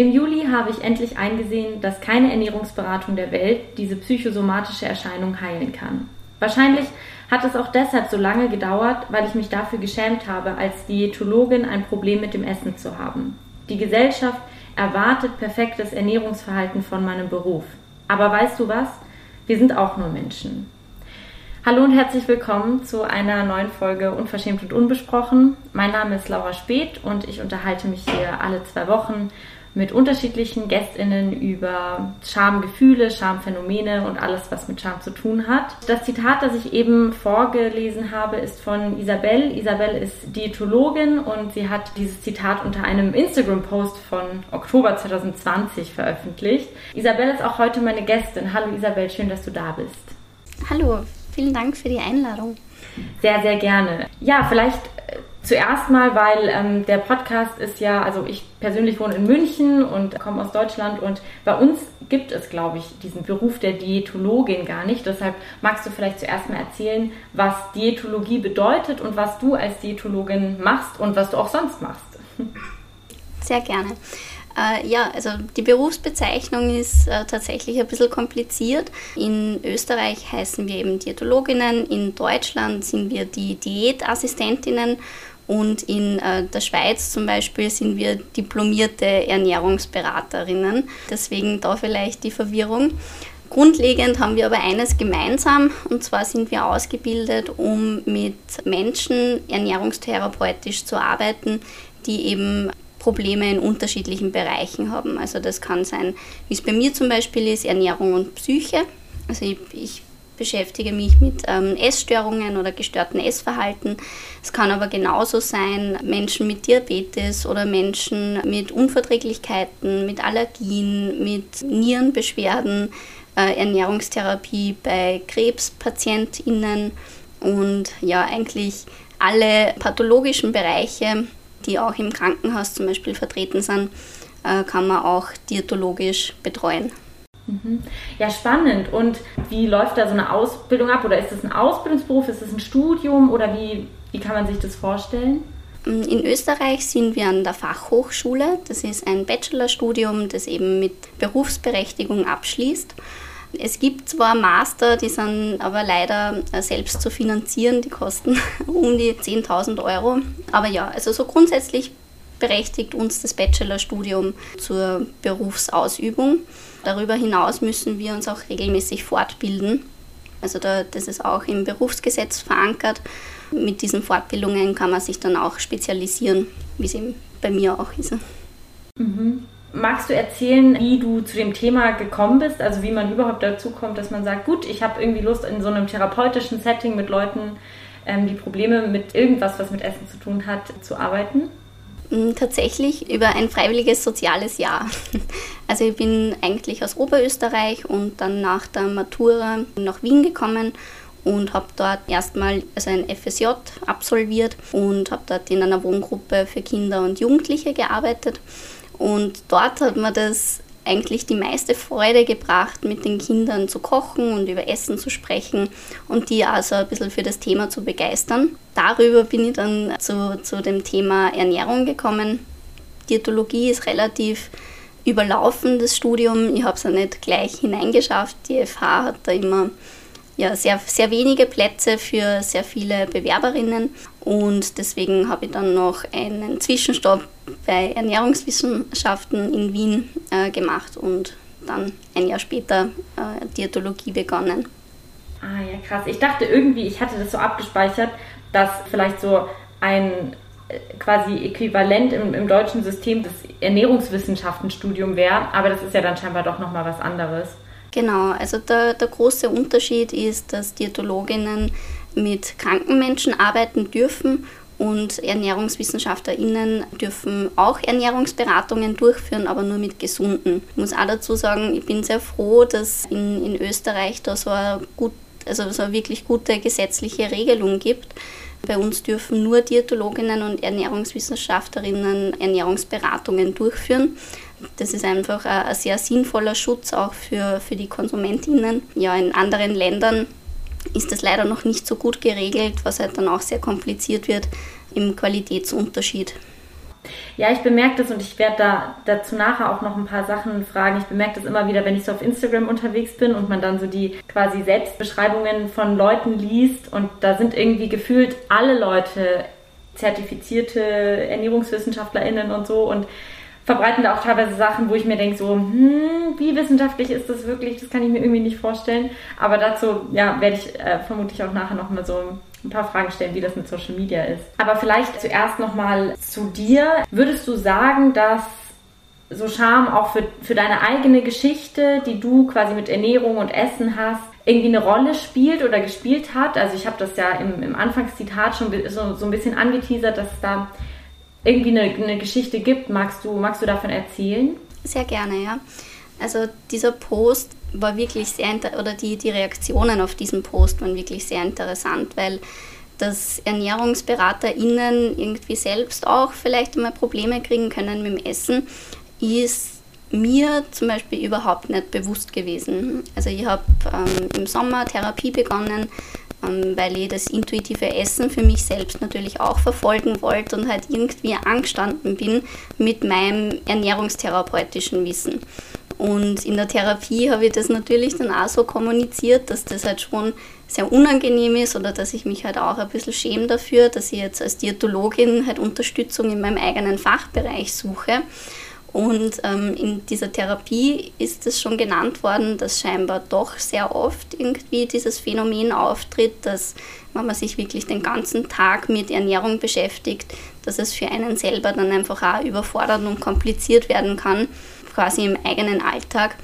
Im Juli habe ich endlich eingesehen, dass keine Ernährungsberatung der Welt diese psychosomatische Erscheinung heilen kann. Wahrscheinlich hat es auch deshalb so lange gedauert, weil ich mich dafür geschämt habe, als Diätologin ein Problem mit dem Essen zu haben. Die Gesellschaft erwartet perfektes Ernährungsverhalten von meinem Beruf. Aber weißt du was? Wir sind auch nur Menschen. Hallo und herzlich willkommen zu einer neuen Folge Unverschämt und Unbesprochen. Mein Name ist Laura Speth und ich unterhalte mich hier alle zwei Wochen mit unterschiedlichen GästInnen über Schamgefühle, Schamphänomene und alles, was mit Scham zu tun hat. Das Zitat, das ich eben vorgelesen habe, ist von Isabel. Isabel ist Diätologin und sie hat dieses Zitat unter einem Instagram-Post von Oktober 2020 veröffentlicht. Isabel ist auch heute meine Gästin. Hallo Isabel, schön, dass du da bist. Hallo, vielen Dank für die Einladung. Sehr, sehr gerne. Ja, vielleicht Zuerst mal, weil ähm, der Podcast ist ja, also ich persönlich wohne in München und komme aus Deutschland und bei uns gibt es, glaube ich, diesen Beruf der Diätologin gar nicht. Deshalb magst du vielleicht zuerst mal erzählen, was Diätologie bedeutet und was du als Diätologin machst und was du auch sonst machst. Sehr gerne. Äh, ja, also die Berufsbezeichnung ist äh, tatsächlich ein bisschen kompliziert. In Österreich heißen wir eben Diätologinnen, in Deutschland sind wir die Diätassistentinnen und in äh, der Schweiz zum Beispiel sind wir diplomierte Ernährungsberaterinnen. Deswegen da vielleicht die Verwirrung. Grundlegend haben wir aber eines gemeinsam, und zwar sind wir ausgebildet, um mit Menschen ernährungstherapeutisch zu arbeiten, die eben Probleme in unterschiedlichen Bereichen haben. Also das kann sein, wie es bei mir zum Beispiel ist, Ernährung und Psyche. Also ich, ich beschäftige mich mit ähm, Essstörungen oder gestörten Essverhalten. Es kann aber genauso sein, Menschen mit Diabetes oder Menschen mit Unverträglichkeiten, mit Allergien, mit Nierenbeschwerden, äh, Ernährungstherapie bei Krebspatientinnen und ja, eigentlich alle pathologischen Bereiche, die auch im Krankenhaus zum Beispiel vertreten sind, äh, kann man auch diätologisch betreuen. Mhm. Ja, spannend. Und wie läuft da so eine Ausbildung ab? Oder ist es ein Ausbildungsberuf? Ist es ein Studium? Oder wie, wie kann man sich das vorstellen? In Österreich sind wir an der Fachhochschule. Das ist ein Bachelorstudium, das eben mit Berufsberechtigung abschließt. Es gibt zwar Master, die sind aber leider selbst zu finanzieren, die kosten um die 10.000 Euro. Aber ja, also so grundsätzlich berechtigt uns das Bachelorstudium zur Berufsausübung. Darüber hinaus müssen wir uns auch regelmäßig fortbilden. Also da, das ist auch im Berufsgesetz verankert. Mit diesen Fortbildungen kann man sich dann auch spezialisieren, wie es eben bei mir auch ist. Mhm. Magst du erzählen, wie du zu dem Thema gekommen bist? Also wie man überhaupt dazu kommt, dass man sagt, gut, ich habe irgendwie Lust in so einem therapeutischen Setting mit Leuten, ähm, die Probleme mit irgendwas, was mit Essen zu tun hat, zu arbeiten? Mm, tatsächlich über ein freiwilliges soziales Jahr. Also ich bin eigentlich aus Oberösterreich und dann nach der Matura nach Wien gekommen und habe dort erstmal also ein FSJ absolviert und habe dort in einer Wohngruppe für Kinder und Jugendliche gearbeitet. Und dort hat mir das eigentlich die meiste Freude gebracht, mit den Kindern zu kochen und über Essen zu sprechen und die also ein bisschen für das Thema zu begeistern. Darüber bin ich dann zu, zu dem Thema Ernährung gekommen. Diätologie ist relativ überlaufen, das Studium. Ich habe es ja nicht gleich hineingeschafft. Die FH hat da immer ja, sehr, sehr wenige Plätze für sehr viele Bewerberinnen und deswegen habe ich dann noch einen Zwischenstopp bei Ernährungswissenschaften in Wien äh, gemacht und dann ein Jahr später äh, Diätologie begonnen. Ah ja, krass. Ich dachte irgendwie, ich hatte das so abgespeichert, dass vielleicht so ein äh, quasi Äquivalent im, im deutschen System das Ernährungswissenschaftenstudium wäre, aber das ist ja dann scheinbar doch nochmal was anderes. Genau, also der, der große Unterschied ist, dass Diätologinnen mit kranken Menschen arbeiten dürfen und ErnährungswissenschaftlerInnen dürfen auch Ernährungsberatungen durchführen, aber nur mit Gesunden. Ich muss auch dazu sagen, ich bin sehr froh, dass in, in Österreich da so eine, gut, also so eine wirklich gute gesetzliche Regelung gibt. Bei uns dürfen nur Diätologinnen und Ernährungswissenschaftlerinnen Ernährungsberatungen durchführen. Das ist einfach ein, sehr sinnvoller Schutz auch für, für die KonsumentInnen. Ja, in anderen Ländern ist das leider noch nicht so gut geregelt, was halt dann auch sehr kompliziert wird im Qualitätsunterschied. Ja, ich bemerke das und ich werde da dazu nachher auch noch ein paar Sachen fragen. Ich bemerke das immer wieder, wenn ich so auf Instagram unterwegs bin und man dann so die quasi Selbstbeschreibungen von Leuten liest und da sind irgendwie gefühlt alle Leute zertifizierte ErnährungswissenschaftlerInnen und so und verbreiten da auch teilweise Sachen, wo ich mir denke, so, hm, wie wissenschaftlich ist das wirklich? Das kann ich mir irgendwie nicht vorstellen. Aber dazu, ja, werde ich äh, vermutlich auch nachher nochmal so ein paar Fragen stellen, wie das mit Social Media ist. Aber vielleicht zuerst nochmal zu dir. Würdest du sagen, dass so Scham auch für, für deine eigene Geschichte, die du quasi mit Ernährung und Essen hast, irgendwie eine Rolle spielt oder gespielt hat? Also ich habe das ja im, im Anfangszitat schon so, so ein bisschen angeteasert, dass da irgendwie eine, eine Geschichte gibt. Magst du, magst du davon erzählen? Sehr gerne, ja. Also dieser Post war wirklich sehr, oder die, die Reaktionen auf diesen Post waren wirklich sehr interessant, weil dass ErnährungsberaterInnen irgendwie selbst auch vielleicht einmal Probleme kriegen können mit dem Essen, ist mir zum Beispiel überhaupt nicht bewusst gewesen. Also ich habe ähm, im Sommer Therapie begonnen, weil ich das intuitive Essen für mich selbst natürlich auch verfolgen wollte und halt irgendwie angestanden bin mit meinem ernährungstherapeutischen Wissen. Und in der Therapie habe ich das natürlich dann auch so kommuniziert, dass das halt schon sehr unangenehm ist oder dass ich mich halt auch ein bisschen schäme dafür, dass ich jetzt als Diätologin halt Unterstützung in meinem eigenen Fachbereich suche. Und ähm, in dieser Therapie ist es schon genannt worden, dass scheinbar doch sehr oft irgendwie dieses Phänomen auftritt, dass wenn man sich wirklich den ganzen Tag mit Ernährung beschäftigt, dass es für einen selber dann einfach auch überfordert und kompliziert werden kann quasi im eigenen Alltag.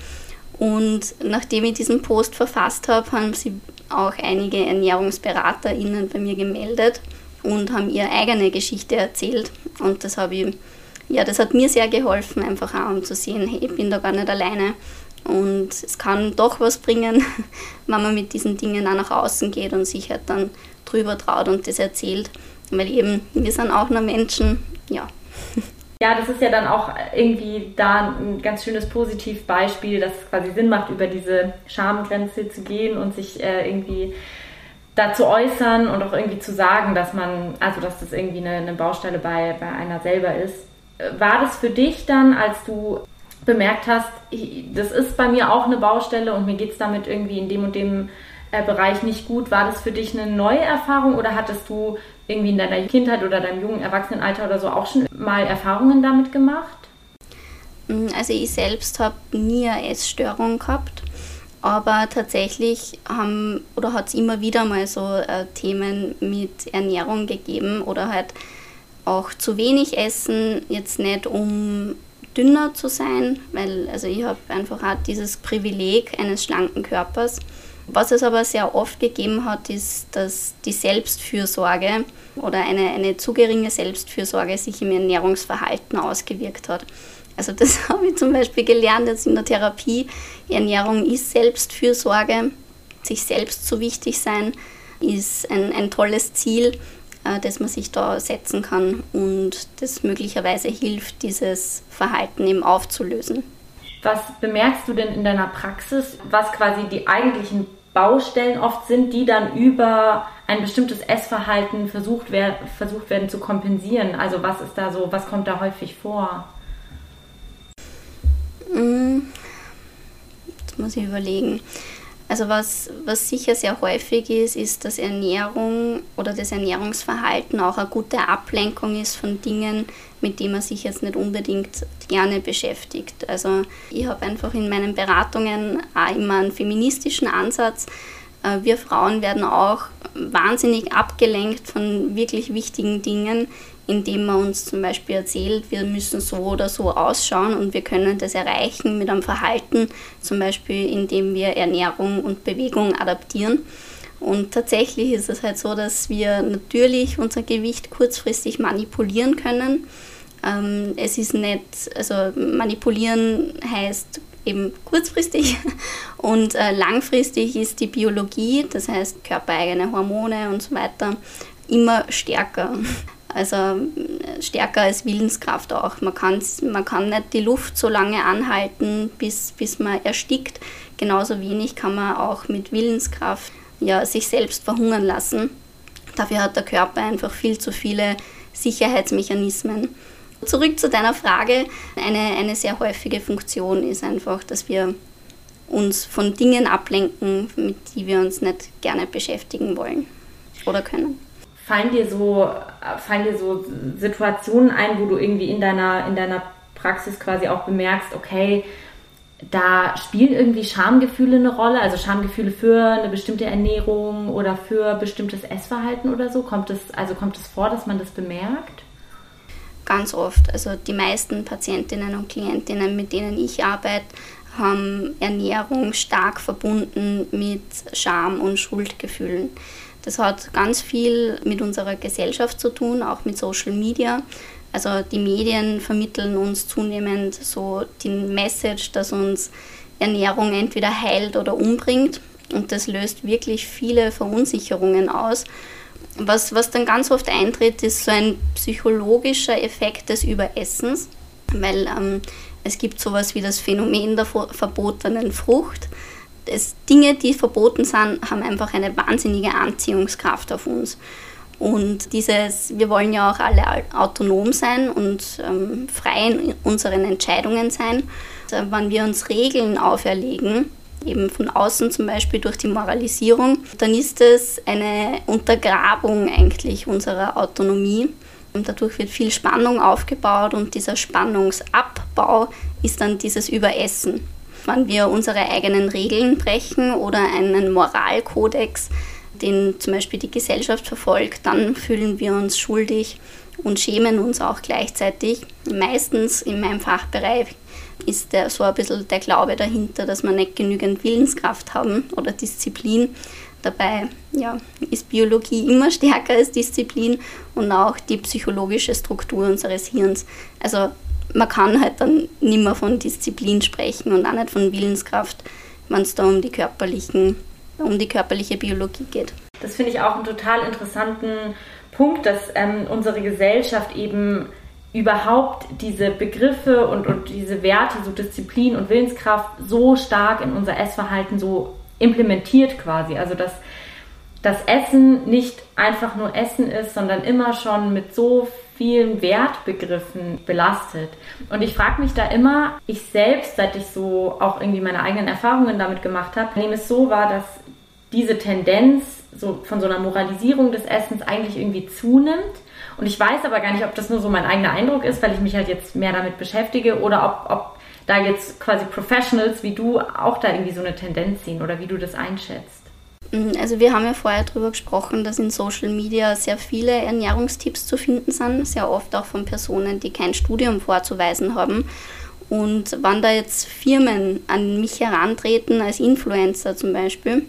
Und nachdem ich diesen Post verfasst habe, haben sich auch einige ErnährungsberaterInnen bei mir gemeldet und haben ihre eigene Geschichte erzählt. Und das habe ich, ja, das hat mir sehr geholfen, einfach auch um zu sehen, hey, ich bin da gar nicht alleine. Und es kann doch was bringen, wenn man mit diesen Dingen auch nach außen geht und sich halt dann drüber traut und das erzählt. Weil eben, wir sind auch nur Menschen, ja. Ja, das ist ja dann auch irgendwie da ein ganz schönes Positivbeispiel, dass es quasi Sinn macht, über diese Schamgrenze zu gehen und sich äh, irgendwie da zu äußern und auch irgendwie zu sagen, dass man, also dass das irgendwie eine, eine Baustelle bei, bei einer selber ist. War das für dich dann, als du bemerkt hast, das ist bei mir auch eine Baustelle und mir geht es damit irgendwie in dem und dem äh, Bereich nicht gut, war das für dich eine neue Erfahrung oder hattest du irgendwie in deiner Kindheit oder deinem jungen Erwachsenenalter oder so auch schon mal Erfahrungen damit gemacht? Mm, also ich selbst habe nie eine Essstörung gehabt, aber tatsächlich haben oder hat es immer wieder mal so äh, Themen mit Ernährung gegeben oder halt auch zu wenig essen, jetzt nicht um dünner zu sein, weil also ich habe einfach auch dieses Privileg eines schlanken Körpers was es aber sehr oft gegeben hat, ist, dass die Selbstfürsorge oder eine, eine zu geringe Selbstfürsorge sich im Ernährungsverhalten ausgewirkt hat. Also das habe ich zum Beispiel gelernt jetzt in der Therapie. Ernährung ist Selbstfürsorge. Sich selbst zu wichtig sein ist ein, ein tolles Ziel, äh, das man sich da setzen kann und das möglicherweise hilft, dieses Verhalten eben aufzulösen. Was bemerkst du denn in deiner Praxis, was quasi die eigentlichen Baustellen oft sind, die dann über ein bestimmtes Essverhalten versucht, wer versucht werden zu kompensieren? Also was ist da so, was kommt da häufig vor? Mm, jetzt muss ich überlegen. Also was, was sicher sehr häufig ist, ist, dass Ernährung oder das Ernährungsverhalten auch eine gute Ablenkung ist von Dingen, mit denen man sich jetzt nicht unbedingt gerne beschäftigt. Also ich habe einfach in meinen Beratungen auch immer einen feministischen Ansatz. Äh, wir Frauen werden auch wahnsinnig abgelenkt von wirklich wichtigen Dingen, indem man uns zum Beispiel erzählt, wir müssen so oder so ausschauen und wir können das erreichen mit einem Verhalten, zum Beispiel indem wir Ernährung und Bewegung adaptieren. Und tatsächlich ist es halt so, dass wir natürlich unser Gewicht kurzfristig manipulieren können. Ähm, es ist nicht, also manipulieren heißt eben kurzfristig und äh, langfristig ist die Biologie, das heißt körpereigene Hormone und so weiter, immer stärker. Also äh, stärker als Willenskraft auch. Man, man kann nicht die Luft so lange anhalten, bis, bis man erstickt. Genauso wenig kann man auch mit Willenskraft ja, sich selbst verhungern lassen. Dafür hat der Körper einfach viel zu viele Sicherheitsmechanismen. Zurück zu deiner Frage. Eine, eine sehr häufige Funktion ist einfach, dass wir uns von Dingen ablenken, mit die wir uns nicht gerne beschäftigen wollen oder können. Fallen dir so, fallen dir so Situationen ein, wo du irgendwie in deiner, in deiner Praxis quasi auch bemerkst, okay, da spielen irgendwie Schamgefühle eine Rolle, also Schamgefühle für eine bestimmte Ernährung oder für bestimmtes Essverhalten oder so? Kommt es, also kommt es vor, dass man das bemerkt? Ganz oft. Also die meisten Patientinnen und Klientinnen, mit denen ich arbeite, haben Ernährung stark verbunden mit Scham und Schuldgefühlen. Das hat ganz viel mit unserer Gesellschaft zu tun, auch mit Social Media. Also die Medien vermitteln uns zunehmend so die Message, dass uns Ernährung entweder heilt oder umbringt. Und das löst wirklich viele Verunsicherungen aus. Was, was dann ganz oft eintritt, ist so ein psychologischer Effekt des Überessens, weil ähm, es gibt sowas wie das Phänomen der verbotenen Frucht. Es, Dinge, die verboten sind, haben einfach eine wahnsinnige Anziehungskraft auf uns. Und dieses, wir wollen ja auch alle autonom sein und ähm, frei in unseren Entscheidungen sein. Also, wenn wir uns Regeln auferlegen, eben von außen zum Beispiel durch die Moralisierung, dann ist es eine Untergrabung eigentlich unserer Autonomie. Und dadurch wird viel Spannung aufgebaut und dieser Spannungsabbau ist dann dieses Überessen. Wenn wir unsere eigenen Regeln brechen oder einen Moralkodex, den zum Beispiel die Gesellschaft verfolgt, dann fühlen wir uns schuldig und schämen uns auch gleichzeitig. Meistens in meinem Fachbereich ist der, so ein bisschen der Glaube dahinter, dass wir nicht genügend Willenskraft haben oder Disziplin. Dabei ja, ist Biologie immer stärker als Disziplin und auch die psychologische Struktur unseres Hirns. Also man kann halt dann nicht mehr von Disziplin sprechen und auch nicht von Willenskraft, wenn es da um die körperlichen, um die körperliche Biologie geht. Das finde ich auch einen total interessanten Punkt, dass ähm, unsere Gesellschaft eben überhaupt diese Begriffe und, und diese Werte, so Disziplin und Willenskraft so stark in unser Essverhalten so implementiert quasi. Also dass das Essen nicht einfach nur Essen ist, sondern immer schon mit so vielen Wertbegriffen belastet. Und ich frage mich da immer, ich selbst, seit ich so auch irgendwie meine eigenen Erfahrungen damit gemacht habe, nehme es so wahr, dass diese Tendenz so von so einer Moralisierung des Essens eigentlich irgendwie zunimmt und ich weiß aber gar nicht, ob das nur so mein eigener Eindruck ist, weil ich mich halt jetzt mehr damit beschäftige oder ob, ob da jetzt quasi Professionals wie du auch da irgendwie so eine Tendenz sehen oder wie du das einschätzt. Mhm, also wir haben ja vorher darüber gesprochen, dass in Social Media sehr viele Ernährungstipps zu finden sind, sehr oft auch von Personen, die kein Studium vorzuweisen haben. Und wenn da jetzt Firmen an mich herantreten, als Influencer zum Beispiel,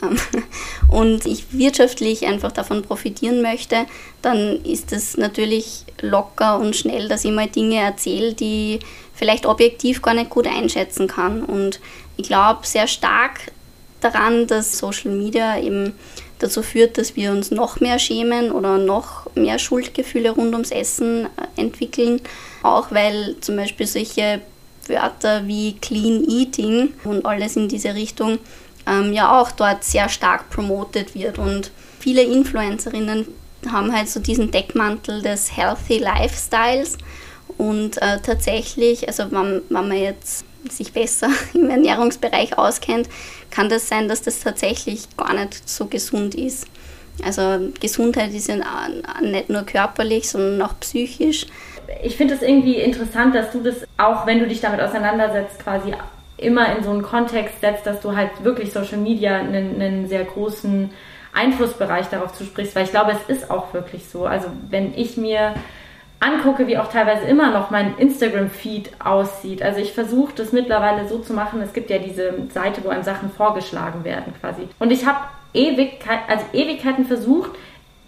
und ich wirtschaftlich einfach davon profitieren möchte, dann ist es natürlich locker und schnell, dass ich mal Dinge erzähle, die vielleicht objektiv gar nicht gut einschätzen kann. Und ich glaube sehr stark daran, dass Social Media eben dazu führt, dass wir uns noch mehr schämen oder noch mehr Schuldgefühle rund ums Essen äh, entwickeln. Auch weil zum Beispiel solche Wörter wie Clean Eating und alles in diese Richtung ähm, ja auch dort sehr stark promotet wird. Und viele Influencerinnen haben halt so diesen Deckmantel des Healthy Lifestyles. Und äh, tatsächlich, also wenn, wenn man jetzt sich besser im Ernährungsbereich auskennt, kann das sein, dass das tatsächlich gar nicht so gesund ist. Also Gesundheit ist ja nicht nur körperlich, sondern auch psychisch. Ich finde es irgendwie interessant, dass du das, auch wenn du dich damit auseinandersetzt, quasi immer in so einen Kontext setzt, dass du halt wirklich Social Media einen, einen sehr großen Einflussbereich darauf zusprichst, weil ich glaube, es ist auch wirklich so. Also wenn ich mir angucke, wie auch teilweise immer noch mein Instagram-Feed aussieht. Also ich versuche das mittlerweile so zu machen, es gibt ja diese Seite, wo einem Sachen vorgeschlagen werden quasi. Und ich habe Ewigkeit, also Ewigkeiten versucht,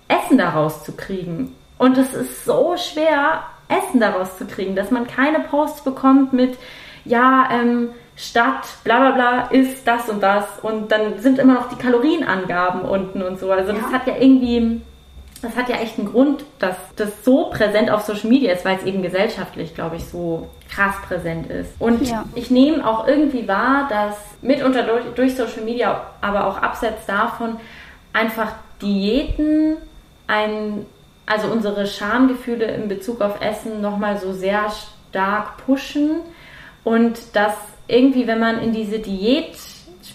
Essen daraus zu kriegen. Und es ist so schwer, Essen daraus zu kriegen, dass man keine Posts bekommt mit, ja, ähm, Stadt, bla bla bla, ist das und das. Und dann sind immer noch die Kalorienangaben unten und so. Also ja. das hat ja irgendwie, das hat ja echt einen Grund, dass das so präsent auf Social Media ist, weil es eben gesellschaftlich, glaube ich, so krass präsent ist. Und ja. ich nehme auch irgendwie wahr, dass mitunter durch, durch Social Media, aber auch abseits davon, einfach Diäten ein also unsere Schamgefühle in Bezug auf Essen nochmal so sehr stark pushen und dass irgendwie, wenn man in diese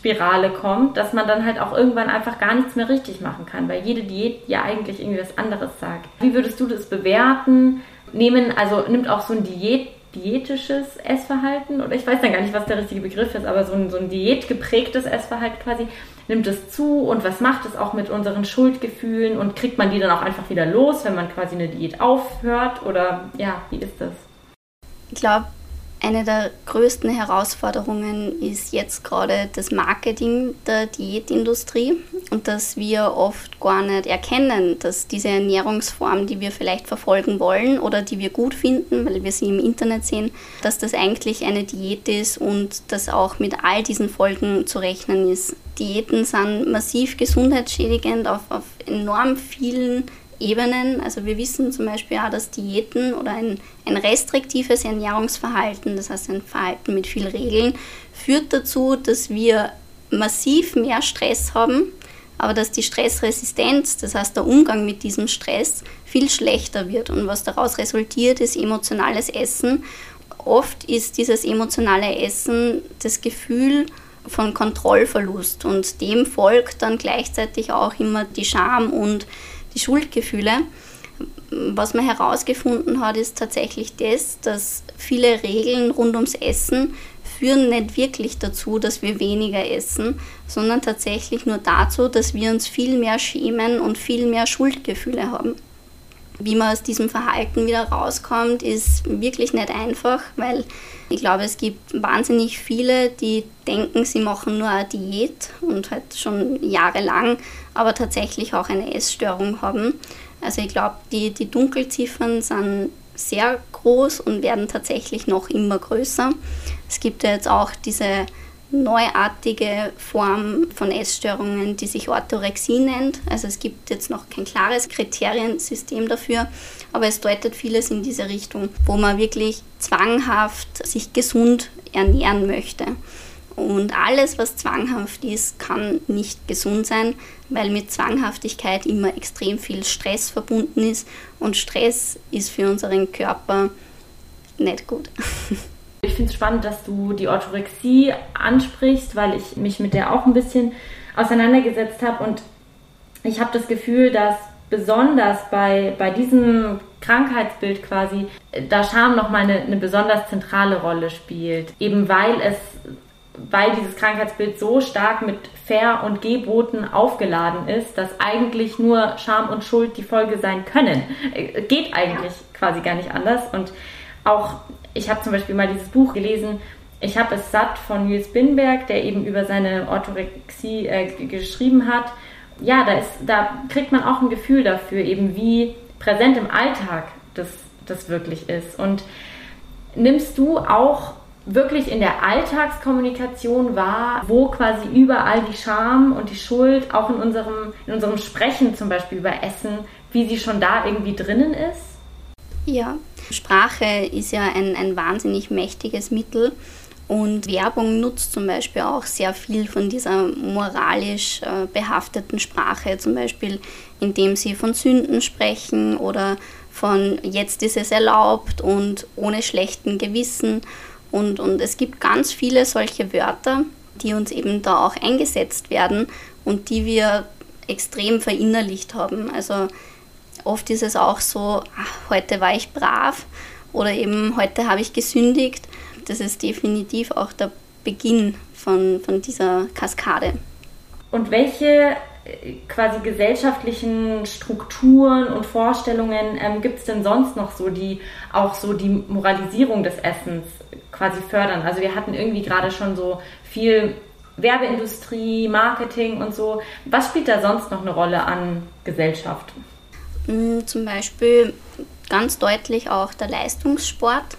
Diätspirale kommt, dass man dann halt auch irgendwann einfach gar nichts mehr richtig machen kann, weil jede Diät ja eigentlich irgendwie was anderes sagt. Wie würdest du das bewerten? Nehmen, also nimmt auch so ein Diät diätisches Essverhalten oder ich weiß dann gar nicht, was der richtige Begriff ist, aber so ein, so ein diätgeprägtes Essverhalten quasi, nimmt es zu und was macht es auch mit unseren Schuldgefühlen und kriegt man die dann auch einfach wieder los, wenn man quasi eine Diät aufhört oder ja, wie ist das? Ich glaube, eine der größten Herausforderungen ist jetzt gerade das Marketing der Diätindustrie und dass wir oft gar nicht erkennen, dass diese Ernährungsform, die wir vielleicht verfolgen wollen oder die wir gut finden, weil wir sie im Internet sehen, dass das eigentlich eine Diät ist und dass auch mit all diesen Folgen zu rechnen ist. Diäten sind massiv gesundheitsschädigend auf, auf enorm vielen Ebenen. Also wir wissen zum Beispiel auch, dass Diäten oder ein, ein restriktives Ernährungsverhalten, das heißt ein Verhalten mit viel Regeln, führt dazu, dass wir massiv mehr Stress haben, aber dass die Stressresistenz, das heißt der Umgang mit diesem Stress, viel schlechter wird. Und was daraus resultiert, ist emotionales Essen. Oft ist dieses emotionale Essen das Gefühl von Kontrollverlust und dem folgt dann gleichzeitig auch immer die Scham und die Schuldgefühle. Was man herausgefunden hat, ist tatsächlich das, dass viele Regeln rund ums Essen führen nicht wirklich dazu, dass wir weniger essen, sondern tatsächlich nur dazu, dass wir uns viel mehr schämen und viel mehr Schuldgefühle haben. Wie man aus diesem Verhalten wieder rauskommt, ist wirklich nicht einfach, weil ich glaube, es gibt wahnsinnig viele, die denken, sie machen nur eine Diät und halt schon jahrelang, aber tatsächlich auch eine Essstörung haben. Also ich glaube, die, die Dunkelziffern sind sehr groß und werden tatsächlich noch immer größer. Es gibt ja jetzt auch diese neuartige Form von Essstörungen, die sich Orthorexie nennt. Also es gibt jetzt noch kein klares Kriteriensystem dafür, aber es deutet vieles in diese Richtung, wo man wirklich zwanghaft sich gesund ernähren möchte. Und alles, was zwanghaft ist, kann nicht gesund sein, weil mit Zwanghaftigkeit immer extrem viel Stress verbunden ist und Stress ist für unseren Körper nicht gut. Ich finde es spannend, dass du die Orthorexie ansprichst, weil ich mich mit der auch ein bisschen auseinandergesetzt habe und ich habe das Gefühl, dass besonders bei, bei diesem Krankheitsbild quasi da Scham nochmal eine, eine besonders zentrale Rolle spielt. Eben weil es, weil dieses Krankheitsbild so stark mit Fair- und Geboten aufgeladen ist, dass eigentlich nur Scham und Schuld die Folge sein können. Äh, geht eigentlich quasi gar nicht anders. Und auch ich habe zum Beispiel mal dieses Buch gelesen, ich habe es satt von Nils Binberg, der eben über seine Orthorexie äh, geschrieben hat. Ja, da, ist, da kriegt man auch ein Gefühl dafür, eben wie präsent im Alltag das, das wirklich ist. Und nimmst du auch wirklich in der Alltagskommunikation wahr, wo quasi überall die Scham und die Schuld, auch in unserem, in unserem Sprechen zum Beispiel über Essen, wie sie schon da irgendwie drinnen ist? Ja, Sprache ist ja ein, ein wahnsinnig mächtiges Mittel und Werbung nutzt zum Beispiel auch sehr viel von dieser moralisch äh, behafteten Sprache, zum Beispiel indem sie von Sünden sprechen oder von jetzt ist es erlaubt und ohne schlechten Gewissen. Und, und es gibt ganz viele solche Wörter, die uns eben da auch eingesetzt werden und die wir extrem verinnerlicht haben. Also Oft ist es auch so, ach, heute war ich brav oder eben heute habe ich gesündigt. Das ist definitiv auch der Beginn von, von dieser Kaskade. Und welche äh, quasi gesellschaftlichen Strukturen und Vorstellungen ähm, gibt es denn sonst noch so, die auch so die Moralisierung des Essens quasi fördern? Also wir hatten irgendwie gerade schon so viel Werbeindustrie, Marketing und so. Was spielt da sonst noch eine Rolle an Gesellschaft? Zum Beispiel ganz deutlich auch der Leistungssport.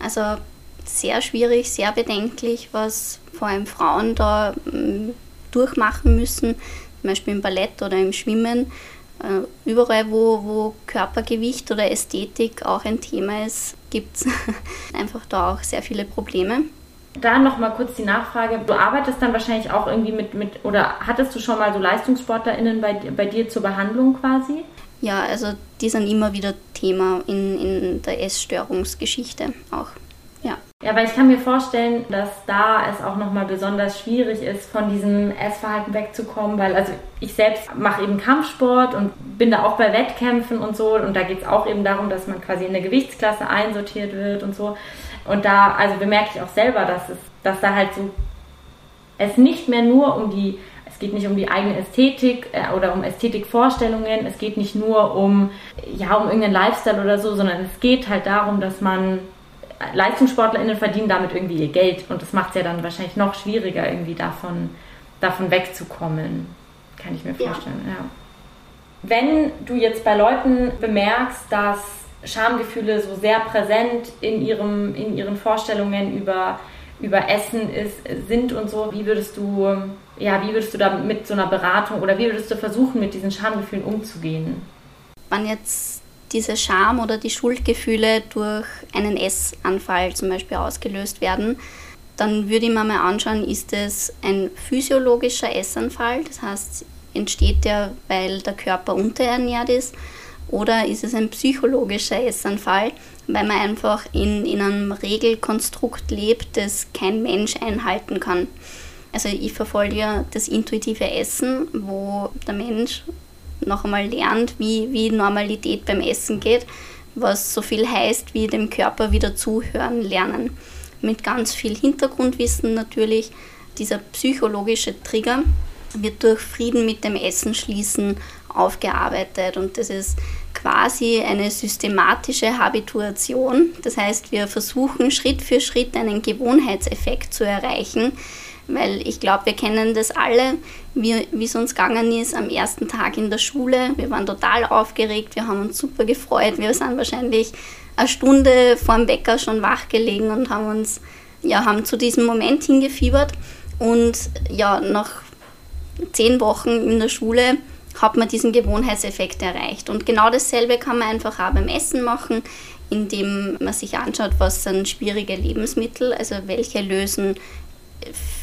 Also sehr schwierig, sehr bedenklich, was vor allem Frauen da mm, durchmachen müssen, zum Beispiel im Ballett oder im Schwimmen. Äh, überall, wo, wo Körpergewicht oder Ästhetik auch ein Thema ist, gibt es einfach da auch sehr viele Probleme. Da nochmal kurz die Nachfrage. Du arbeitest dann wahrscheinlich auch irgendwie mit, mit oder hattest du schon mal so LeistungssportlerInnen bei, bei dir zur Behandlung quasi? Ja, also die sind immer wieder Thema in, in der Essstörungsgeschichte auch. Ja. ja, weil ich kann mir vorstellen, dass da es auch nochmal besonders schwierig ist, von diesem Essverhalten wegzukommen, weil also ich selbst mache eben Kampfsport und bin da auch bei Wettkämpfen und so und da geht es auch eben darum, dass man quasi in eine Gewichtsklasse einsortiert wird und so. Und da, also bemerke ich auch selber, dass es, dass da halt so es nicht mehr nur um die geht nicht um die eigene Ästhetik äh, oder um Ästhetikvorstellungen. Es geht nicht nur um, ja, um irgendeinen Lifestyle oder so, sondern es geht halt darum, dass man LeistungssportlerInnen verdienen damit irgendwie ihr Geld und das macht es ja dann wahrscheinlich noch schwieriger, irgendwie davon, davon wegzukommen. Kann ich mir vorstellen, ja. ja. Wenn du jetzt bei Leuten bemerkst, dass Schamgefühle so sehr präsent in, ihrem, in ihren Vorstellungen über, über Essen ist, sind und so, wie würdest du, ja, wie würdest du da mit so einer Beratung oder wie würdest du versuchen, mit diesen Schamgefühlen umzugehen? Wenn jetzt diese Scham oder die Schuldgefühle durch einen Essanfall zum Beispiel ausgelöst werden, dann würde ich mir mal anschauen, ist es ein physiologischer Essanfall, das heißt, entsteht der, weil der Körper unterernährt ist, oder ist es ein psychologischer Essanfall, weil man einfach in, in einem Regelkonstrukt lebt, das kein Mensch einhalten kann. Also ich verfolge ja das intuitive Essen, wo der Mensch noch einmal lernt, wie, wie Normalität beim Essen geht, was so viel heißt, wie dem Körper wieder zuhören lernen. Mit ganz viel Hintergrundwissen natürlich. Dieser psychologische Trigger wird durch Frieden mit dem Essen schließen aufgearbeitet und das ist quasi eine systematische Habituation. Das heißt, wir versuchen Schritt für Schritt einen Gewohnheitseffekt zu erreichen, weil ich glaube, wir kennen das alle, wie, es uns gegangen ist am ersten Tag in der Schule. Wir waren total aufgeregt, wir haben uns super gefreut. Wir sind wahrscheinlich eine Stunde vor dem Wecker schon wach gelegen und haben uns, ja, haben zu diesem Moment hingefiebert. Und ja, nach zehn Wochen in der Schule hat man diesen Gewohnheitseffekt erreicht. Und genau dasselbe kann man einfach auch beim Essen machen, indem man sich anschaut, was sind schwierige Lebensmittel, also welche lösen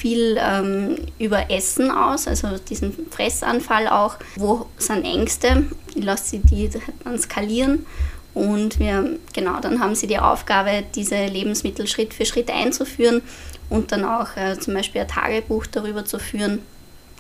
viel ähm, über Essen aus, also diesen Fressanfall auch. Wo sind Ängste? Ich lasse sie die dann skalieren und wir, genau, dann haben sie die Aufgabe, diese Lebensmittel Schritt für Schritt einzuführen und dann auch äh, zum Beispiel ein Tagebuch darüber zu führen,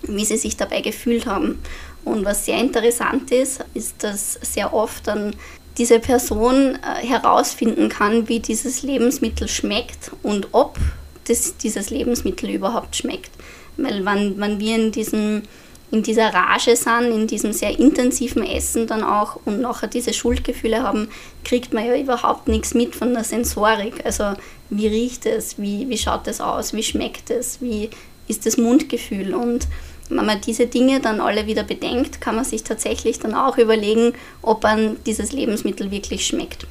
wie sie sich dabei gefühlt haben. Und was sehr interessant ist, ist, dass sehr oft dann diese Person äh, herausfinden kann, wie dieses Lebensmittel schmeckt und ob das, dieses Lebensmittel überhaupt schmeckt. Weil wenn, wenn wir in, diesem, in dieser Rage sind, in diesem sehr intensiven Essen dann auch und nachher diese Schuldgefühle haben, kriegt man ja überhaupt nichts mit von der Sensorik. Also wie riecht es, wie, wie schaut es aus, wie schmeckt es, wie ist das Mundgefühl und wenn man diese Dinge dann alle wieder bedenkt, kann man sich tatsächlich dann auch überlegen, ob man dieses Lebensmittel wirklich schmeckt.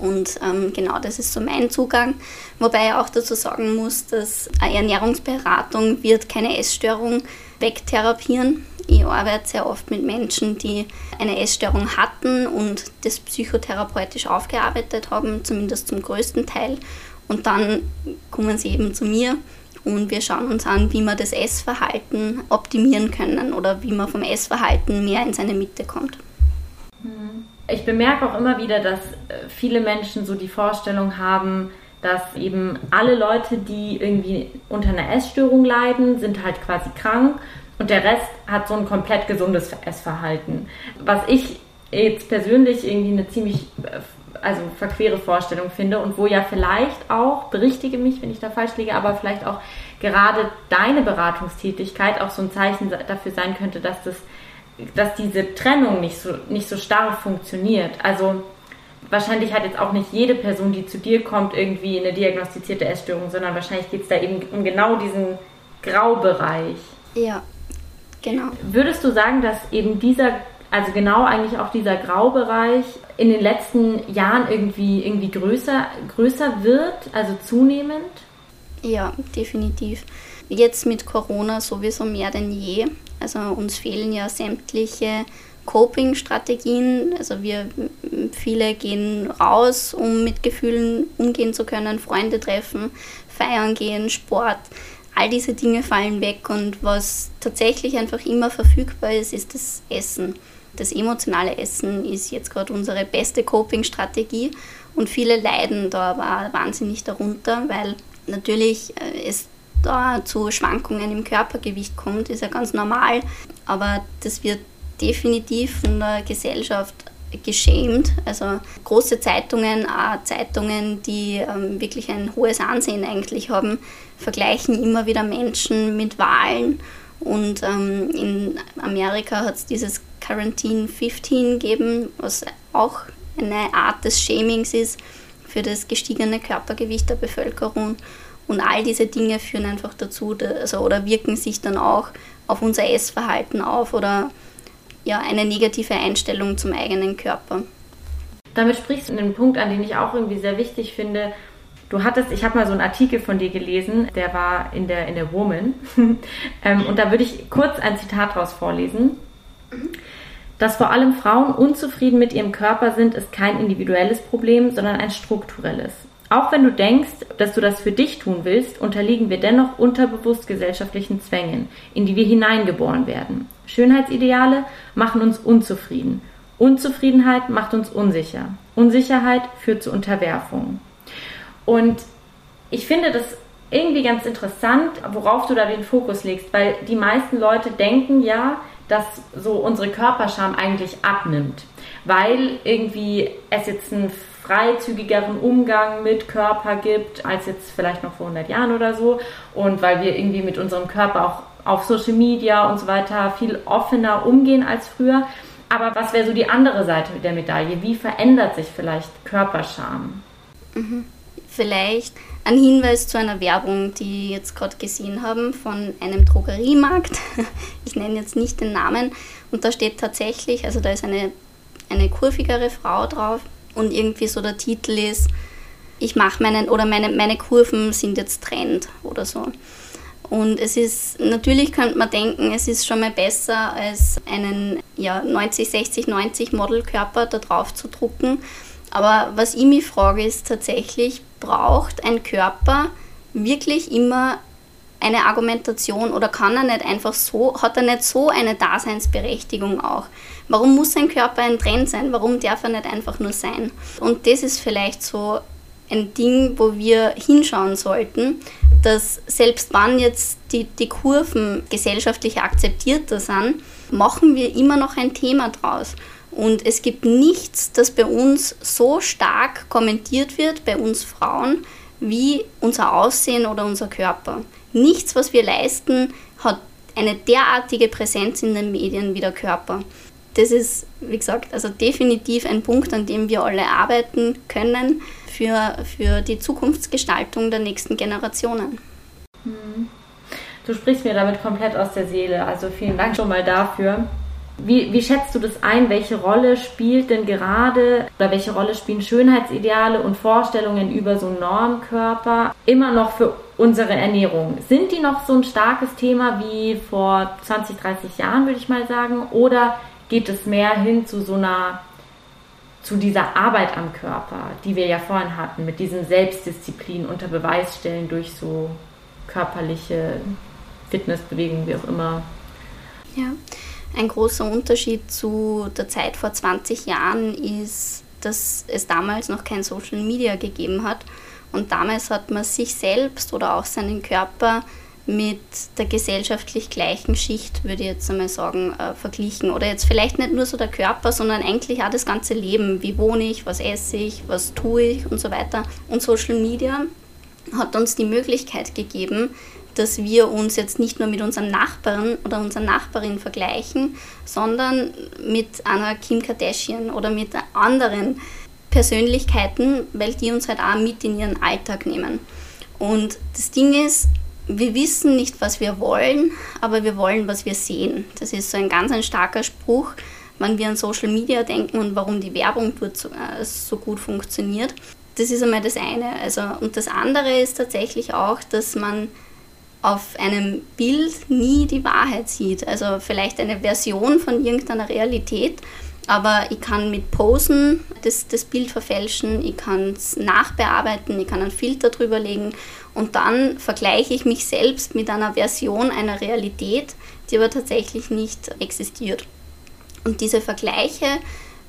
Und ähm, genau das ist so mein Zugang. Wobei ich auch dazu sagen muss, dass eine Ernährungsberatung wird keine Essstörung wegtherapieren. Ich arbeite sehr oft mit Menschen, die eine Essstörung hatten und das psychotherapeutisch aufgearbeitet haben, zumindest zum größten Teil. Und dann kommen sie eben zu mir und wir schauen uns an, wie wir das Essverhalten optimieren können oder wie man vom Essverhalten mehr in seine Mitte kommt. Mhm ich bemerke auch immer wieder, dass äh, viele Menschen so die Vorstellung haben, dass eben alle Leute, die irgendwie unter einer Essstörung leiden, sind halt quasi krank und der Rest hat so ein komplett gesundes Essverhalten. Was ich jetzt persönlich irgendwie eine ziemlich äh, also verquere Vorstellung finde und wo ja vielleicht auch, berichtige mich, wenn ich da falsch liege, aber vielleicht auch gerade deine Beratungstätigkeit auch so ein Zeichen dafür sein könnte, dass das dass diese Trennung nicht so, nicht so starr funktioniert. Also wahrscheinlich hat jetzt auch nicht jede Person, die zu dir kommt, irgendwie eine diagnostizierte Essstörung, sondern wahrscheinlich geht es da eben um genau diesen Graubereich. Ja, genau. Würdest du sagen, dass eben dieser, also genau eigentlich auch dieser Graubereich in den letzten Jahren irgendwie, irgendwie größer, größer wird, also zunehmend? Ja, definitiv. Jetzt mit Corona sowieso mehr denn je. Also uns fehlen ja sämtliche Coping-Strategien. Also wir viele gehen raus, um mit Gefühlen umgehen zu können, Freunde treffen, feiern gehen, Sport. All diese Dinge fallen weg und was tatsächlich einfach immer verfügbar ist, ist das Essen. Das emotionale Essen ist jetzt gerade unsere beste Coping-Strategie und viele leiden da aber wahnsinnig darunter, weil natürlich äh, es da zu Schwankungen im Körpergewicht kommt, ist ja ganz normal, aber das wird definitiv von der Gesellschaft geschämt. Also große Zeitungen, auch Zeitungen, die ähm, wirklich ein hohes Ansehen eigentlich haben, vergleichen immer wieder Menschen mit Wahlen. Und ähm, in Amerika hat es dieses Quarantine 15 gegeben, was auch eine Art des Shamings ist für das gestiegene Körpergewicht der Bevölkerung. Und all diese Dinge führen einfach dazu, also, oder wirken sich dann auch auf unser Essverhalten auf oder ja, eine negative Einstellung zum eigenen Körper. Damit sprichst du einen Punkt an, den ich auch irgendwie sehr wichtig finde. Du hattest, ich habe mal so einen Artikel von dir gelesen, der war in der, in der Woman. ähm, und da würde ich kurz ein Zitat daraus vorlesen. Dass vor allem Frauen unzufrieden mit ihrem Körper sind, ist kein individuelles Problem, sondern ein strukturelles. Auch wenn du denkst, dass du das für dich tun willst, unterliegen wir dennoch unterbewusst gesellschaftlichen Zwängen, in die wir hineingeboren werden. Schönheitsideale machen uns unzufrieden. Unzufriedenheit macht uns unsicher. Unsicherheit führt zu Unterwerfung. Und ich finde das irgendwie ganz interessant, worauf du da den Fokus legst, weil die meisten Leute denken ja, dass so unsere Körperscham eigentlich abnimmt, weil irgendwie es jetzt einen freizügigeren Umgang mit Körper gibt als jetzt vielleicht noch vor 100 Jahren oder so und weil wir irgendwie mit unserem Körper auch auf Social Media und so weiter viel offener umgehen als früher. Aber was wäre so die andere Seite der Medaille? Wie verändert sich vielleicht Körperscham? Mhm. Vielleicht ein Hinweis zu einer Werbung, die wir jetzt gerade gesehen haben von einem Drogeriemarkt. Ich nenne jetzt nicht den Namen. Und da steht tatsächlich, also da ist eine, eine kurvigere Frau drauf und irgendwie so der Titel ist, ich mache meinen, oder meine, meine Kurven sind jetzt Trend oder so. Und es ist, natürlich könnte man denken, es ist schon mal besser, als einen ja, 90, 60, 90 Modelkörper da drauf zu drucken. Aber was ich mich frage, ist tatsächlich, braucht ein Körper wirklich immer eine Argumentation oder kann er nicht einfach so, hat er nicht so eine Daseinsberechtigung auch? Warum muss ein Körper ein Trend sein? Warum darf er nicht einfach nur sein? Und das ist vielleicht so ein Ding, wo wir hinschauen sollten, dass selbst wann jetzt die, die Kurven gesellschaftlich akzeptierter sind, machen wir immer noch ein Thema draus. Und es gibt nichts, das bei uns so stark kommentiert wird, bei uns Frauen, wie unser Aussehen oder unser Körper. Nichts, was wir leisten, hat eine derartige Präsenz in den Medien wie der Körper. Das ist, wie gesagt, also definitiv ein Punkt, an dem wir alle arbeiten können für, für die Zukunftsgestaltung der nächsten Generationen. Hm. Du sprichst mir damit komplett aus der Seele, also vielen Dank schon mal dafür. Wie, wie, schätzt du das ein? Welche Rolle spielt denn gerade oder welche Rolle spielen Schönheitsideale und Vorstellungen über so einen Normkörper immer noch für unsere Ernährung? Sind die noch so ein starkes Thema wie vor 20, 30 Jahren, würde ich mal sagen? Oder geht es mehr hin zu so einer zu dieser Arbeit am Körper, die wir ja vorhin hatten, mit diesem Selbstdisziplin unter Beweis stellen durch so körperliche Fitnessbewegungen, wie auch immer. Ja, ein großer Unterschied zu der Zeit vor 20 Jahren ist, dass es damals noch kein Social Media gegeben hat. Und damals hat man sich selbst oder auch seinen Körper mit der gesellschaftlich gleichen Schicht, würde ich jetzt einmal sagen, äh, verglichen. Oder jetzt vielleicht nicht nur so der Körper, sondern eigentlich auch das ganze Leben. Wie wohne ich, was esse ich, was tue ich und so weiter. Und Social Media hat uns die Möglichkeit gegeben, dass wir uns jetzt nicht nur mit unserem Nachbarn oder unserer Nachbarin vergleichen, sondern mit einer Kim Kardashian oder mit anderen Persönlichkeiten, weil die uns halt auch mit in ihren Alltag nehmen. Und das Ding ist, wir wissen nicht, was wir wollen, aber wir wollen, was wir sehen. Das ist so ein ganz ein starker Spruch, wenn wir an Social Media denken und warum die Werbung dort so, äh, so gut funktioniert. Das ist einmal das eine. Also, und das andere ist tatsächlich auch, dass man auf einem Bild nie die Wahrheit sieht. Also vielleicht eine Version von irgendeiner Realität, aber ich kann mit Posen das, das Bild verfälschen, ich kann es nachbearbeiten, ich kann einen Filter drüber legen und dann vergleiche ich mich selbst mit einer Version einer Realität, die aber tatsächlich nicht existiert. Und diese Vergleiche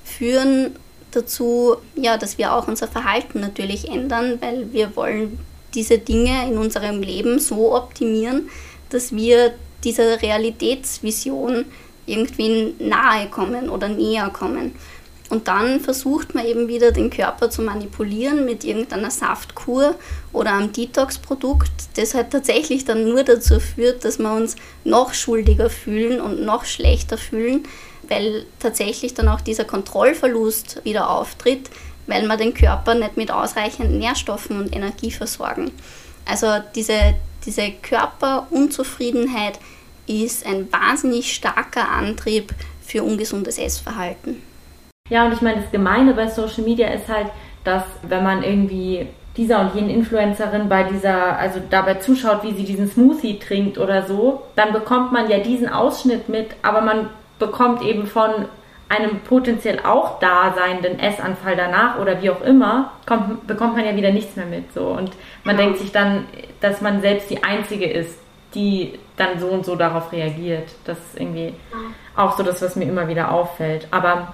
führen dazu, ja, dass wir auch unser Verhalten natürlich ändern, weil wir wollen diese Dinge in unserem Leben so optimieren, dass wir dieser Realitätsvision irgendwie nahe kommen oder näher kommen. Und dann versucht man eben wieder den Körper zu manipulieren mit irgendeiner Saftkur oder einem Detox-Produkt, das halt tatsächlich dann nur dazu führt, dass wir uns noch schuldiger fühlen und noch schlechter fühlen, weil tatsächlich dann auch dieser Kontrollverlust wieder auftritt, weil wir den Körper nicht mit ausreichend Nährstoffen und Energie versorgen. Also diese, diese Körperunzufriedenheit ist ein wahnsinnig starker Antrieb für ungesundes Essverhalten. Ja, und ich meine, das Gemeine bei Social Media ist halt, dass wenn man irgendwie dieser und jenen Influencerin bei dieser, also dabei zuschaut, wie sie diesen Smoothie trinkt oder so, dann bekommt man ja diesen Ausschnitt mit, aber man bekommt eben von einem potenziell auch daseinenden Essanfall danach oder wie auch immer, kommt, bekommt man ja wieder nichts mehr mit. So. Und man ja. denkt sich dann, dass man selbst die Einzige ist, die dann so und so darauf reagiert. Das ist irgendwie auch so das, was mir immer wieder auffällt. Aber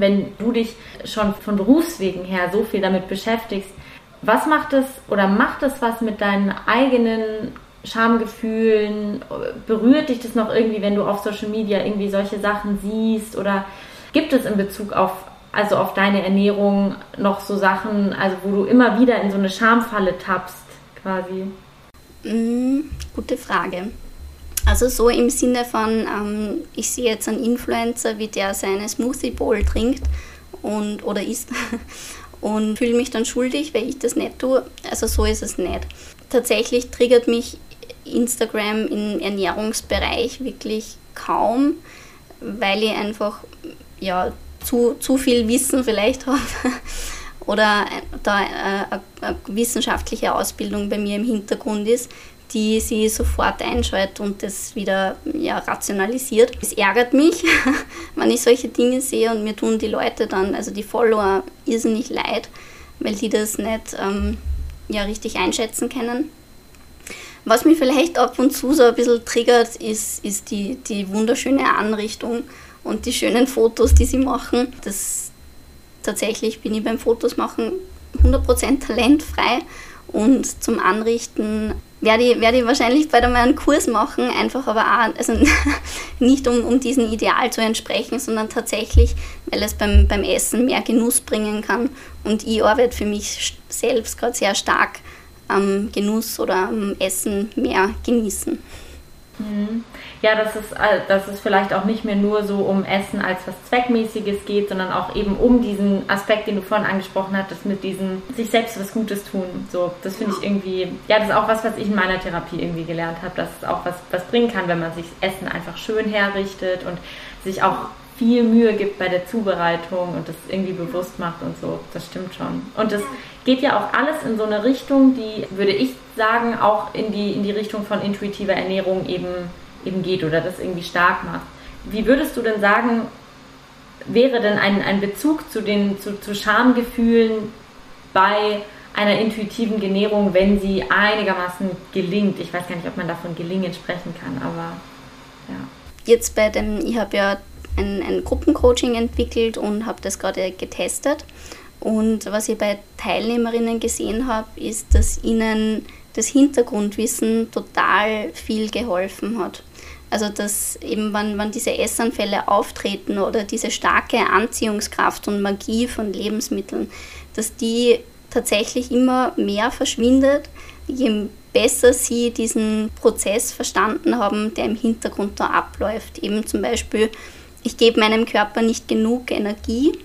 wenn du dich schon von Berufswegen her so viel damit beschäftigst, was macht es oder macht es was mit deinen eigenen Schamgefühlen? Berührt dich das noch irgendwie, wenn du auf Social Media irgendwie solche Sachen siehst? Oder gibt es in Bezug auf, also auf deine Ernährung noch so Sachen, also wo du immer wieder in so eine Schamfalle tappst, quasi? Mm, gute Frage. Also so im Sinne von, ähm, ich sehe jetzt einen Influencer, wie der seine Smoothie Bowl trinkt und, oder isst und fühle mich dann schuldig, weil ich das nicht tue. Also so ist es nicht. Tatsächlich triggert mich Instagram im Ernährungsbereich wirklich kaum, weil ich einfach ja, zu, zu viel Wissen vielleicht habe oder da äh, eine wissenschaftliche Ausbildung bei mir im Hintergrund ist, die sie sofort einschaltet und das wieder ja, rationalisiert. Es ärgert mich, wenn ich solche Dinge sehe und mir tun die Leute dann, also die Follower, irrsinnig leid, weil die das nicht ähm, ja, richtig einschätzen können. Was mich vielleicht ab und zu so ein bisschen triggert, ist, ist die, die wunderschöne Anrichtung und die schönen Fotos, die sie machen. Das, tatsächlich bin ich beim Fotos machen 100% talentfrei und zum Anrichten werde ich, werde ich wahrscheinlich bald einmal einen Kurs machen, einfach aber auch, also nicht um, um diesem Ideal zu entsprechen, sondern tatsächlich, weil es beim, beim Essen mehr Genuss bringen kann. Und ich arbeite für mich selbst gerade sehr stark am Genuss oder am Essen mehr genießen. Mhm. Ja, dass es, äh, dass es vielleicht auch nicht mehr nur so um Essen als was Zweckmäßiges geht, sondern auch eben um diesen Aspekt, den du vorhin angesprochen hattest, mit diesem sich selbst was Gutes tun. So, das finde ich irgendwie, ja, das ist auch was, was ich in meiner Therapie irgendwie gelernt habe, dass es auch was, was bringen kann, wenn man sich Essen einfach schön herrichtet und sich auch viel Mühe gibt bei der Zubereitung und das irgendwie bewusst macht und so. Das stimmt schon. Und das geht ja auch alles in so eine Richtung, die, würde ich sagen, auch in die, in die Richtung von intuitiver Ernährung eben, eben geht oder das irgendwie stark macht. Wie würdest du denn sagen, wäre denn ein, ein Bezug zu den zu, zu Schamgefühlen bei einer intuitiven Ernährung, wenn sie einigermaßen gelingt? Ich weiß gar nicht, ob man davon gelingen sprechen kann, aber ja. Jetzt bei dem, ich habe ja ein, ein Gruppencoaching entwickelt und habe das gerade getestet. Und was ich bei Teilnehmerinnen gesehen habe, ist, dass ihnen das Hintergrundwissen total viel geholfen hat. Also dass eben, wenn, wenn diese Essanfälle auftreten oder diese starke Anziehungskraft und Magie von Lebensmitteln, dass die tatsächlich immer mehr verschwindet, je besser sie diesen Prozess verstanden haben, der im Hintergrund da abläuft. Eben zum Beispiel ich gebe meinem Körper nicht genug Energie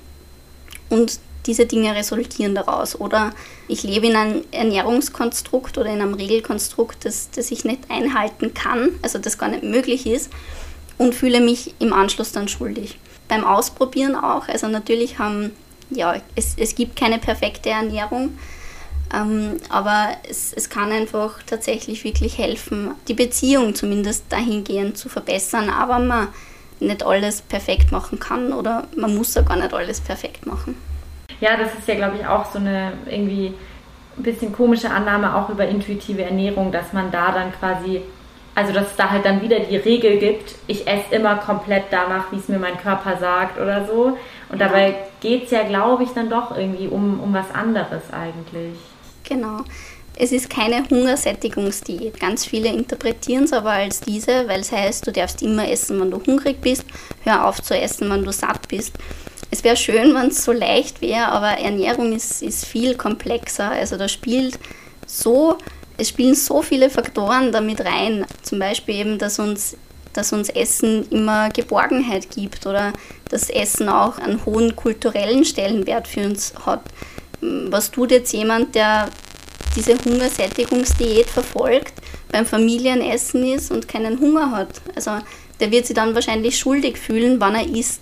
und diese Dinge resultieren daraus. Oder ich lebe in einem Ernährungskonstrukt oder in einem Regelkonstrukt, das, das ich nicht einhalten kann, also das gar nicht möglich ist, und fühle mich im Anschluss dann schuldig. Beim Ausprobieren auch, also natürlich haben, ja, es, es gibt keine perfekte Ernährung, ähm, aber es, es kann einfach tatsächlich wirklich helfen, die Beziehung zumindest dahingehend zu verbessern, aber man nicht alles perfekt machen kann oder man muss ja gar nicht alles perfekt machen. Ja, das ist ja, glaube ich, auch so eine irgendwie ein bisschen komische Annahme auch über intuitive Ernährung, dass man da dann quasi, also dass es da halt dann wieder die Regel gibt, ich esse immer komplett danach, wie es mir mein Körper sagt oder so. Und dabei geht es ja, glaube ich, dann doch irgendwie um, um was anderes eigentlich. Genau. Es ist keine Hungersättigungsdiät. Ganz viele interpretieren es aber als diese, weil es heißt, du darfst immer essen, wenn du hungrig bist, hör auf zu essen, wenn du satt bist. Es wäre schön, wenn es so leicht wäre, aber Ernährung ist, ist viel komplexer. Also da spielt so, es spielen so viele Faktoren damit rein. Zum Beispiel eben, dass uns, dass uns Essen immer Geborgenheit gibt oder dass Essen auch einen hohen kulturellen Stellenwert für uns hat. Was tut jetzt jemand, der diese Hungersättigungsdiät verfolgt, beim Familienessen ist und keinen Hunger hat. Also der wird sich dann wahrscheinlich schuldig fühlen, wann er isst.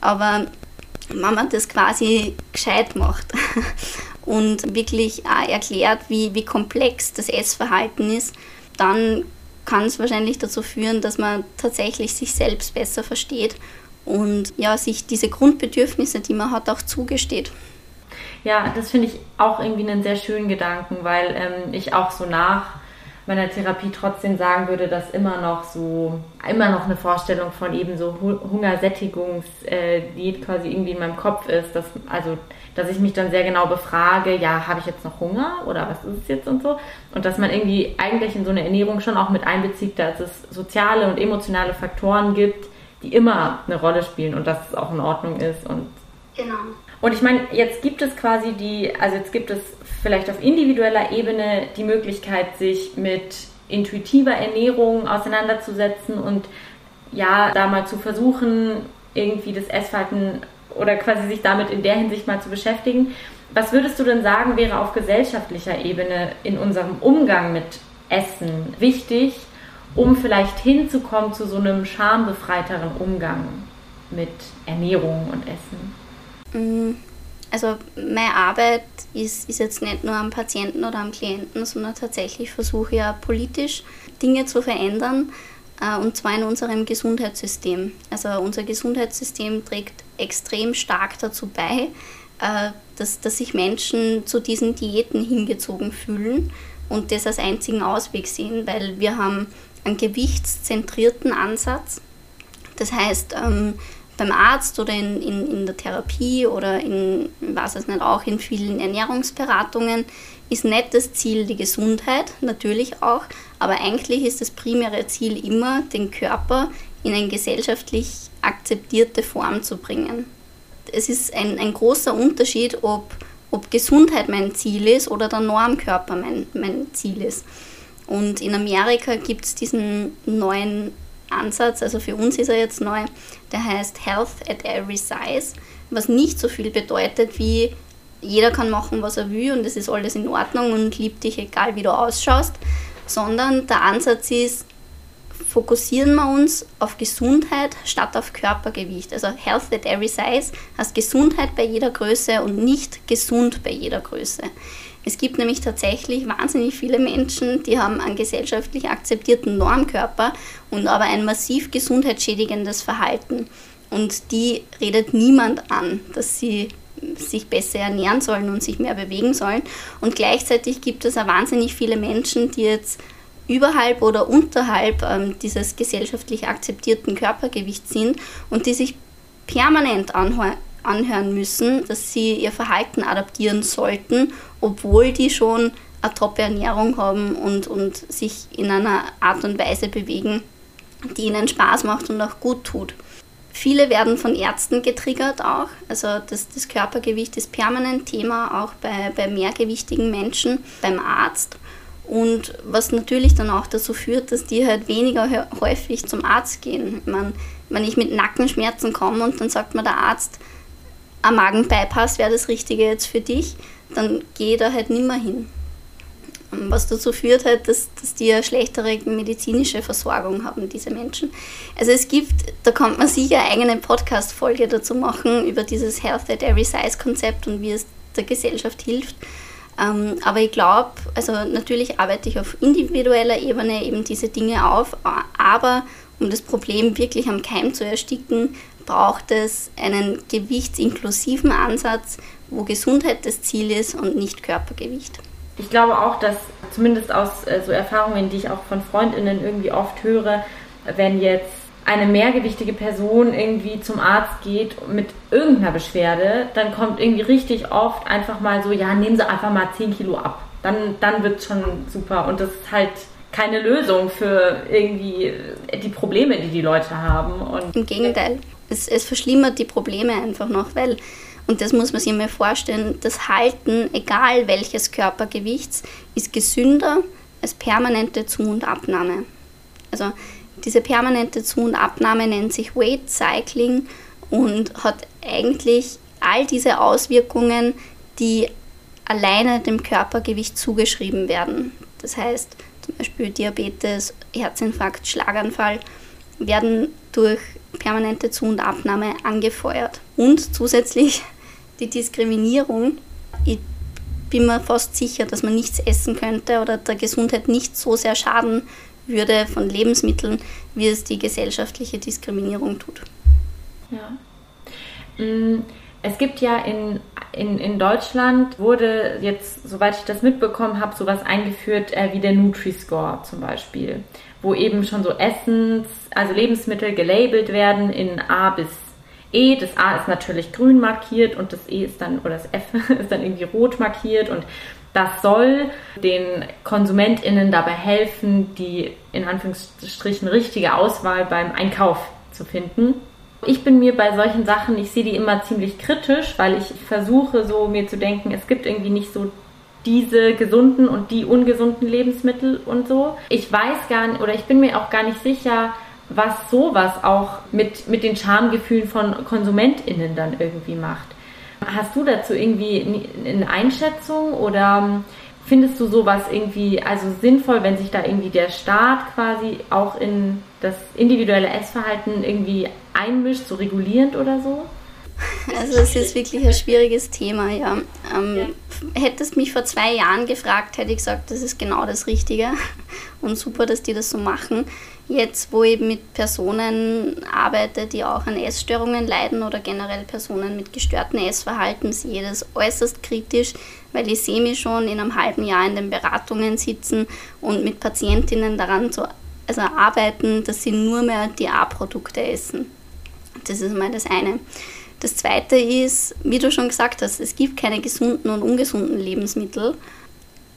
Aber man das quasi gescheit macht und wirklich auch erklärt, wie, wie komplex das Essverhalten ist, dann kann es wahrscheinlich dazu führen, dass man tatsächlich sich selbst besser versteht und ja, sich diese Grundbedürfnisse, die man hat, auch zugesteht. Ja, das finde ich auch irgendwie einen sehr schönen Gedanken, weil ähm, ich auch so nach meiner Therapie trotzdem sagen würde, dass immer noch so, immer noch eine Vorstellung von eben so Hungersättigungsdiät quasi irgendwie in meinem Kopf ist, dass, also, dass ich mich dann sehr genau befrage, ja, habe ich jetzt noch Hunger oder was ist es jetzt und so? Und dass man irgendwie eigentlich in so eine Ernährung schon auch mit einbezieht, dass es soziale und emotionale Faktoren gibt, die immer eine Rolle spielen und dass es auch in Ordnung ist und Genau. Und ich meine, jetzt gibt es quasi die, also jetzt gibt es vielleicht auf individueller Ebene die Möglichkeit, sich mit intuitiver Ernährung auseinanderzusetzen und ja, da mal zu versuchen, irgendwie das Essverhalten oder quasi sich damit in der Hinsicht mal zu beschäftigen. Was würdest du denn sagen, wäre auf gesellschaftlicher Ebene in unserem Umgang mit Essen wichtig, um vielleicht hinzukommen zu so einem schambefreiteren Umgang mit Ernährung und Essen? Mm, also meine Arbeit ist, ist jetzt nicht nur am Patienten oder am Klienten, sondern tatsächlich versuche ich ja politisch Dinge zu verändern, äh, und zwar in unserem Gesundheitssystem. Also unser Gesundheitssystem trägt extrem stark dazu bei, äh, dass, dass sich Menschen zu diesen Diäten hingezogen fühlen und das als einzigen Ausweg sehen, weil wir haben einen gewichtszentrierten Ansatz. Das heißt, ähm, beim Arzt oder in, in, in der Therapie oder in, was es nicht, auch in vielen Ernährungsberatungen ist nicht das Ziel die Gesundheit, natürlich auch, aber eigentlich ist das primäre Ziel immer, den Körper in eine gesellschaftlich akzeptierte Form zu bringen. Es ist ein, ein großer Unterschied, ob, ob Gesundheit mein Ziel ist oder der Normkörper mein, mein Ziel ist. Und in Amerika gibt es diesen neuen Ansatz, also für uns ist er jetzt neu, der heißt Health at Every Size, was nicht so viel bedeutet wie jeder kann machen, was er will und es ist alles in Ordnung und liebt dich, egal wie du ausschaust, sondern der Ansatz ist, fokussieren wir uns auf Gesundheit statt auf Körpergewicht. Also Health at Every Size heißt Gesundheit bei jeder Größe und nicht gesund bei jeder Größe. Es gibt nämlich tatsächlich wahnsinnig viele Menschen, die haben einen gesellschaftlich akzeptierten Normkörper und aber ein massiv gesundheitsschädigendes Verhalten. Und die redet niemand an, dass sie sich besser ernähren sollen und sich mehr bewegen sollen. Und gleichzeitig gibt es auch wahnsinnig viele Menschen, die jetzt überhalb oder unterhalb ähm, dieses gesellschaftlich akzeptierten Körpergewichts sind und die sich permanent anhören müssen, dass sie ihr Verhalten adaptieren sollten, obwohl die schon eine Top-Ernährung haben und, und sich in einer Art und Weise bewegen, die ihnen Spaß macht und auch gut tut. Viele werden von Ärzten getriggert auch. Also das, das Körpergewicht ist permanent Thema, auch bei, bei mehrgewichtigen Menschen beim Arzt. Und was natürlich dann auch dazu führt, dass die halt weniger häufig zum Arzt gehen. Ich meine, wenn ich mit Nackenschmerzen komme und dann sagt mir der Arzt, ein Magenbypass wäre das Richtige jetzt für dich, dann ich da halt nicht mehr hin. Was dazu führt halt, dass, dass die eine schlechtere medizinische Versorgung haben, diese Menschen. Also es gibt, da kann man sicher eine eigene Podcast-Folge dazu machen, über dieses Health at Every Size-Konzept und wie es der Gesellschaft hilft. Ähm, aber ich glaube, also natürlich arbeite ich auf individueller Ebene eben diese Dinge auf, aber um das Problem wirklich am Keim zu ersticken, braucht es einen gewichtsinklusiven Ansatz, wo Gesundheit das Ziel ist und nicht Körpergewicht. ich glaube auch, dass zumindest aus äh, so Erfahrungen, die ich auch von Freundinnen irgendwie oft höre, wenn jetzt eine mehrgewichtige Person irgendwie zum Arzt geht mit irgendeiner Beschwerde, dann kommt irgendwie richtig oft einfach mal so, ja, nehmen Sie einfach mal 10 Kilo ab. Dann, dann wird es schon super. Und das ist halt keine Lösung für irgendwie die Probleme, die die Leute haben. Und Im Gegenteil, es, es verschlimmert die Probleme einfach noch, weil und das muss man sich mal vorstellen, das Halten, egal welches Körpergewichts, ist gesünder als permanente Zu- und Abnahme. Also diese permanente Zu- und Abnahme nennt sich Weight Cycling und hat eigentlich all diese Auswirkungen, die alleine dem Körpergewicht zugeschrieben werden. Das heißt, zum Beispiel Diabetes, Herzinfarkt, Schlaganfall werden durch permanente Zu- und Abnahme angefeuert. Und zusätzlich die Diskriminierung. Ich bin mir fast sicher, dass man nichts essen könnte oder der Gesundheit nicht so sehr schaden würde von Lebensmitteln, wie es die gesellschaftliche Diskriminierung tut. Ja. Mm, es gibt ja in, in, in Deutschland, wurde jetzt, soweit ich das mitbekommen habe, sowas eingeführt äh, wie der Nutri-Score zum Beispiel, wo eben schon so Essens, also Lebensmittel gelabelt werden in A bis E. Das A ist natürlich grün markiert und das E ist dann, oder das F ist dann irgendwie rot markiert und das soll den KonsumentInnen dabei helfen, die in Anführungsstrichen richtige Auswahl beim Einkauf zu finden. Ich bin mir bei solchen Sachen, ich sehe die immer ziemlich kritisch, weil ich versuche so mir zu denken, es gibt irgendwie nicht so diese gesunden und die ungesunden Lebensmittel und so. Ich weiß gar nicht, oder ich bin mir auch gar nicht sicher, was sowas auch mit, mit den Schamgefühlen von KonsumentInnen dann irgendwie macht. Hast du dazu irgendwie eine Einschätzung oder findest du sowas irgendwie also sinnvoll, wenn sich da irgendwie der Staat quasi auch in das individuelle Essverhalten irgendwie einmischt, so regulierend oder so? Also es ist wirklich ein schwieriges Thema, ja. Ähm, ja. Hättest mich vor zwei Jahren gefragt, hätte ich gesagt, das ist genau das Richtige und super, dass die das so machen. Jetzt, wo ich mit Personen arbeite, die auch an Essstörungen leiden oder generell Personen mit gestörtem Essverhalten, sehe ich das äußerst kritisch, weil ich sehe mich schon in einem halben Jahr in den Beratungen sitzen und mit Patientinnen daran zu also arbeiten, dass sie nur mehr die A-Produkte essen. Das ist mal das eine. Das zweite ist, wie du schon gesagt hast, es gibt keine gesunden und ungesunden Lebensmittel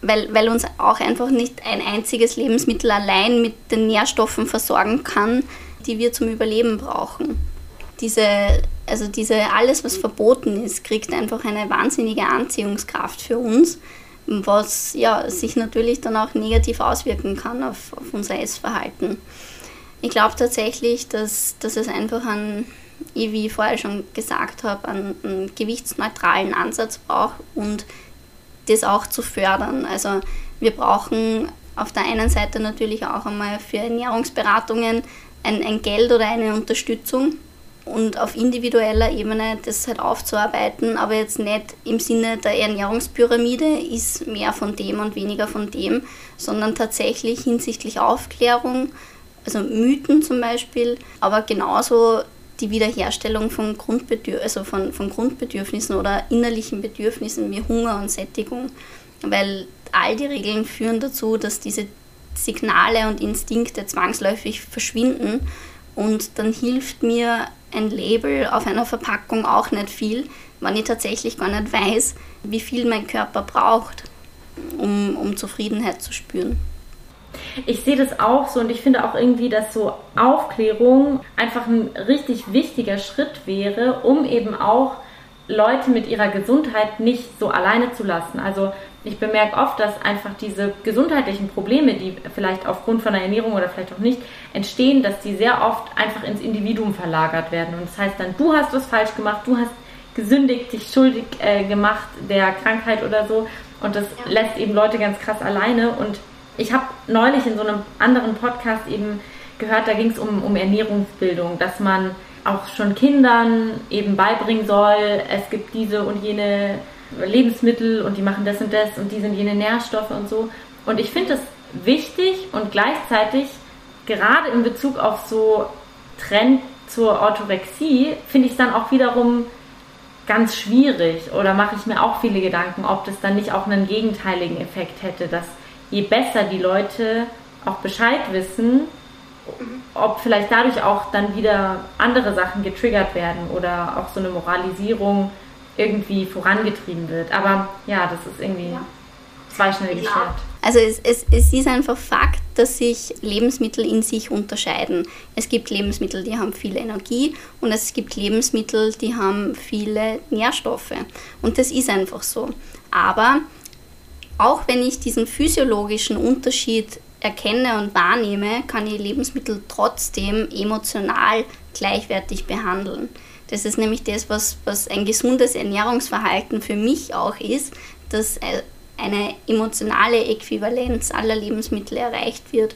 weil, weil uns auch einfach nicht ein einziges Lebensmittel allein mit den Nährstoffen versorgen kann, die wir zum Überleben brauchen. Diese, also diese, alles, was verboten ist, kriegt einfach eine wahnsinnige Anziehungskraft für uns, was ja, sich natürlich dann auch negativ auswirken kann auf, auf unser Essverhalten. Ich glaube tatsächlich, dass, dass es einfach einen, wie ich vorher schon gesagt habe, einen, einen gewichtsneutralen Ansatz braucht und das auch zu fördern. Also wir brauchen auf der einen Seite natürlich auch einmal für Ernährungsberatungen ein, ein Geld oder eine Unterstützung und auf individueller Ebene das halt aufzuarbeiten, aber jetzt nicht im Sinne der Ernährungspyramide ist mehr von dem und weniger von dem, sondern tatsächlich hinsichtlich Aufklärung, also Mythen zum Beispiel, aber genauso die Wiederherstellung von, Grundbedürf also von, von Grundbedürfnissen oder innerlichen Bedürfnissen wie Hunger und Sättigung. Weil all die Regeln führen dazu, dass diese Signale und Instinkte zwangsläufig verschwinden und dann hilft mir ein Label auf einer Verpackung auch nicht viel, wenn ich tatsächlich gar nicht weiß, wie viel mein Körper braucht, um, um Zufriedenheit zu spüren. Ich sehe das auch so und ich finde auch irgendwie, dass so Aufklärung einfach ein richtig wichtiger Schritt wäre, um eben auch Leute mit ihrer Gesundheit nicht so alleine zu lassen. Also ich bemerke oft, dass einfach diese gesundheitlichen Probleme, die vielleicht aufgrund von der Ernährung oder vielleicht auch nicht entstehen, dass die sehr oft einfach ins Individuum verlagert werden. Und das heißt dann, du hast was falsch gemacht, du hast gesündigt, dich schuldig äh, gemacht der Krankheit oder so. Und das lässt eben Leute ganz krass alleine. Und ich habe neulich in so einem anderen Podcast eben gehört, da ging es um, um Ernährungsbildung, dass man auch schon Kindern eben beibringen soll, es gibt diese und jene Lebensmittel und die machen das und das und die sind jene Nährstoffe und so. Und ich finde das wichtig und gleichzeitig gerade in Bezug auf so Trend zur Orthorexie finde ich es dann auch wiederum ganz schwierig oder mache ich mir auch viele Gedanken, ob das dann nicht auch einen gegenteiligen Effekt hätte, dass je besser die Leute auch Bescheid wissen, ob vielleicht dadurch auch dann wieder andere Sachen getriggert werden oder auch so eine Moralisierung irgendwie vorangetrieben wird. Aber ja, das ist irgendwie ja. zweischneidiges ja. Schwert. Also es, es, es ist einfach Fakt, dass sich Lebensmittel in sich unterscheiden. Es gibt Lebensmittel, die haben viel Energie und es gibt Lebensmittel, die haben viele Nährstoffe. Und das ist einfach so. Aber auch wenn ich diesen physiologischen Unterschied erkenne und wahrnehme, kann ich Lebensmittel trotzdem emotional gleichwertig behandeln. Das ist nämlich das, was, was ein gesundes Ernährungsverhalten für mich auch ist, dass eine emotionale Äquivalenz aller Lebensmittel erreicht wird.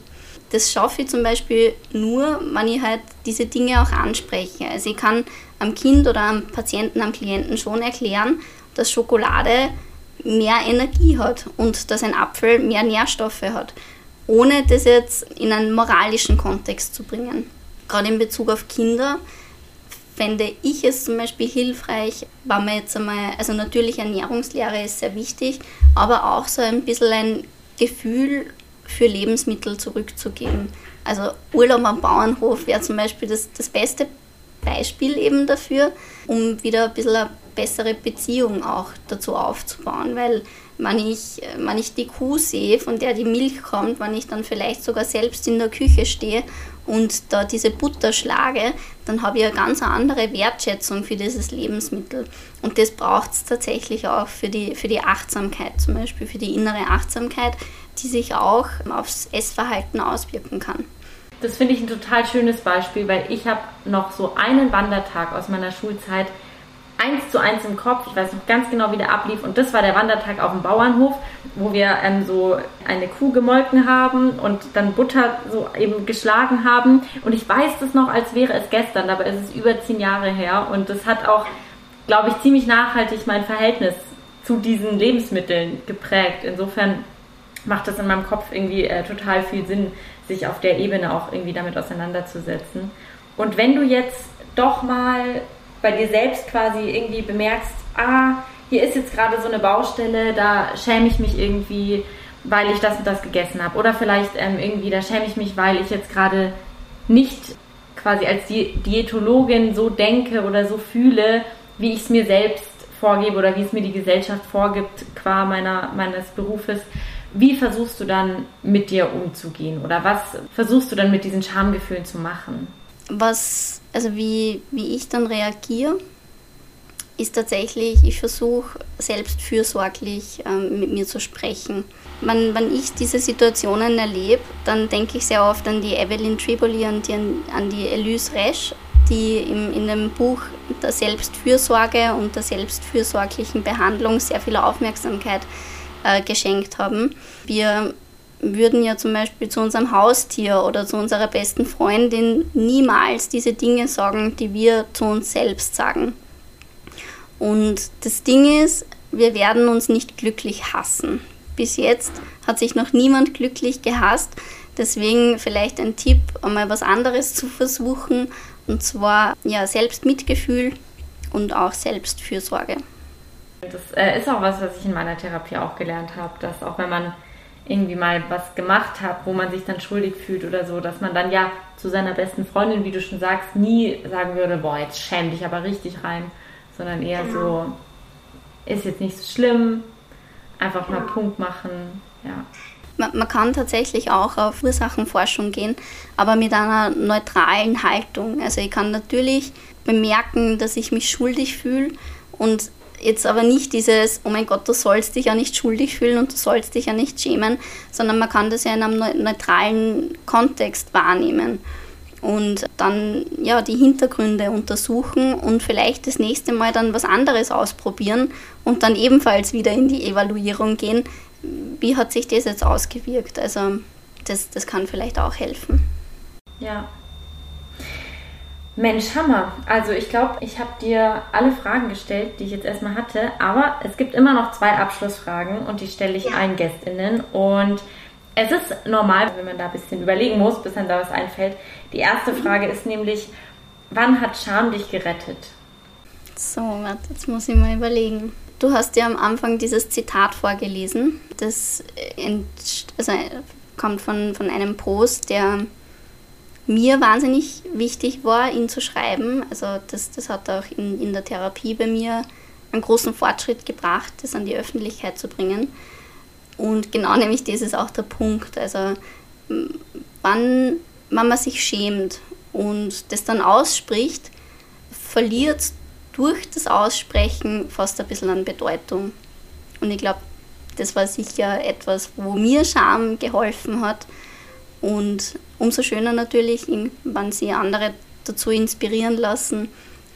Das schaffe ich zum Beispiel nur, wenn ich halt diese Dinge auch anspreche. Also ich kann am Kind oder am Patienten, am Klienten schon erklären, dass Schokolade mehr Energie hat und dass ein Apfel mehr Nährstoffe hat, ohne das jetzt in einen moralischen Kontext zu bringen. Gerade in Bezug auf Kinder fände ich es zum Beispiel hilfreich, wenn man jetzt einmal, also natürlich Ernährungslehre ist sehr wichtig, aber auch so ein bisschen ein Gefühl für Lebensmittel zurückzugeben. Also Urlaub am Bauernhof wäre zum Beispiel das, das beste Beispiel eben dafür, um wieder ein bisschen bessere Beziehung auch dazu aufzubauen, weil wenn ich, wenn ich die Kuh sehe, von der die Milch kommt, wenn ich dann vielleicht sogar selbst in der Küche stehe und da diese Butter schlage, dann habe ich eine ganz andere Wertschätzung für dieses Lebensmittel. Und das braucht es tatsächlich auch für die, für die Achtsamkeit, zum Beispiel für die innere Achtsamkeit, die sich auch aufs Essverhalten auswirken kann. Das finde ich ein total schönes Beispiel, weil ich habe noch so einen Wandertag aus meiner Schulzeit eins zu eins im Kopf. Ich weiß noch ganz genau, wie der ablief. Und das war der Wandertag auf dem Bauernhof, wo wir ähm, so eine Kuh gemolken haben und dann Butter so eben geschlagen haben. Und ich weiß das noch, als wäre es gestern, es ist über zehn Jahre her. Und das hat auch, glaube ich, ziemlich nachhaltig mein Verhältnis zu diesen Lebensmitteln geprägt. Insofern macht das in meinem Kopf irgendwie äh, total viel Sinn, sich auf der Ebene auch irgendwie damit auseinanderzusetzen. Und wenn du jetzt doch mal bei dir selbst quasi irgendwie bemerkst, ah, hier ist jetzt gerade so eine Baustelle, da schäme ich mich irgendwie, weil ich das und das gegessen habe. Oder vielleicht ähm, irgendwie, da schäme ich mich, weil ich jetzt gerade nicht quasi als Diätologin so denke oder so fühle, wie ich es mir selbst vorgebe oder wie es mir die Gesellschaft vorgibt, qua meiner, meines Berufes. Wie versuchst du dann mit dir umzugehen? Oder was versuchst du dann mit diesen Schamgefühlen zu machen? Was also wie, wie ich dann reagiere, ist tatsächlich, ich versuche selbst fürsorglich ähm, mit mir zu sprechen. Wenn, wenn ich diese Situationen erlebe, dann denke ich sehr oft an die Evelyn Triboli und die, an die Elise Resch, die im, in dem Buch der Selbstfürsorge und der selbstfürsorglichen Behandlung sehr viel Aufmerksamkeit äh, geschenkt haben. Wir würden ja zum Beispiel zu unserem Haustier oder zu unserer besten Freundin niemals diese Dinge sagen, die wir zu uns selbst sagen. Und das Ding ist, wir werden uns nicht glücklich hassen. Bis jetzt hat sich noch niemand glücklich gehasst. Deswegen vielleicht ein Tipp, einmal was anderes zu versuchen. Und zwar ja, Selbstmitgefühl und auch Selbstfürsorge. Das äh, ist auch was, was ich in meiner Therapie auch gelernt habe, dass auch wenn man irgendwie mal was gemacht hat, wo man sich dann schuldig fühlt oder so, dass man dann ja zu seiner besten Freundin, wie du schon sagst, nie sagen würde, boah, jetzt schäm dich aber richtig rein, sondern eher genau. so, ist jetzt nicht so schlimm, einfach mal Punkt machen, ja. Man, man kann tatsächlich auch auf Ursachenforschung gehen, aber mit einer neutralen Haltung. Also ich kann natürlich bemerken, dass ich mich schuldig fühle und jetzt aber nicht dieses, oh mein Gott, du sollst dich ja nicht schuldig fühlen und du sollst dich ja nicht schämen, sondern man kann das ja in einem neutralen Kontext wahrnehmen und dann ja die Hintergründe untersuchen und vielleicht das nächste Mal dann was anderes ausprobieren und dann ebenfalls wieder in die Evaluierung gehen. Wie hat sich das jetzt ausgewirkt? Also das, das kann vielleicht auch helfen. Ja, Mensch, Hammer. Also ich glaube, ich habe dir alle Fragen gestellt, die ich jetzt erstmal hatte, aber es gibt immer noch zwei Abschlussfragen und die stelle ich ja. allen Gästinnen. Und es ist normal, wenn man da ein bisschen überlegen muss, bis dann da was einfällt. Die erste. Frage ist nämlich, wann hat Scham dich gerettet? So, warte, jetzt muss ich mal überlegen. Du hast ja am Anfang dieses Zitat vorgelesen. Das also, kommt von, von einem Post, der mir wahnsinnig wichtig war, ihn zu schreiben. Also das, das hat auch in, in der Therapie bei mir einen großen Fortschritt gebracht, das an die Öffentlichkeit zu bringen. Und genau nämlich das ist auch der Punkt. Also wann, wann man sich schämt und das dann ausspricht, verliert durch das Aussprechen fast ein bisschen an Bedeutung. Und ich glaube, das war sicher etwas, wo mir Scham geholfen hat. Und umso schöner natürlich, wenn sie andere dazu inspirieren lassen,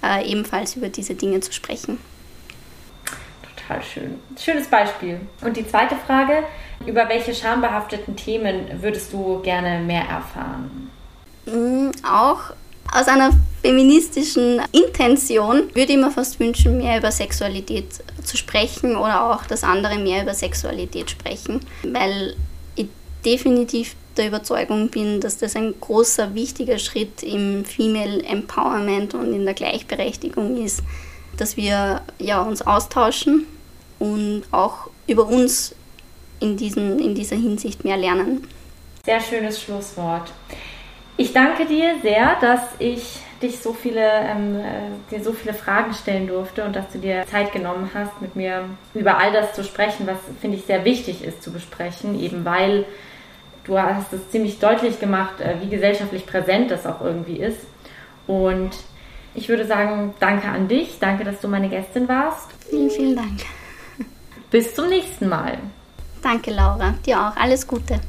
äh, ebenfalls über diese Dinge zu sprechen. Total schön. Schönes Beispiel. Und die zweite Frage, über welche schambehafteten Themen würdest du gerne mehr erfahren? Mm, auch aus einer feministischen Intention würde ich mir fast wünschen, mehr über Sexualität zu sprechen oder auch, dass andere mehr über Sexualität sprechen, weil ich definitiv der Überzeugung bin, dass das ein großer, wichtiger Schritt im Female Empowerment und in der Gleichberechtigung ist, dass wir ja, uns austauschen und auch über uns in, diesen, in dieser Hinsicht mehr lernen. Sehr schönes Schlusswort. Ich danke dir sehr, dass ich dich so viele, ähm, äh, dir so viele Fragen stellen durfte und dass du dir Zeit genommen hast, mit mir über all das zu sprechen, was finde ich sehr wichtig ist zu besprechen, eben weil du hast es ziemlich deutlich gemacht, äh, wie gesellschaftlich präsent das auch irgendwie ist. Und ich würde sagen, danke an dich, danke, dass du meine Gästin warst. Vielen, vielen Dank. Bis zum nächsten Mal. Danke, Laura. Dir auch. Alles Gute.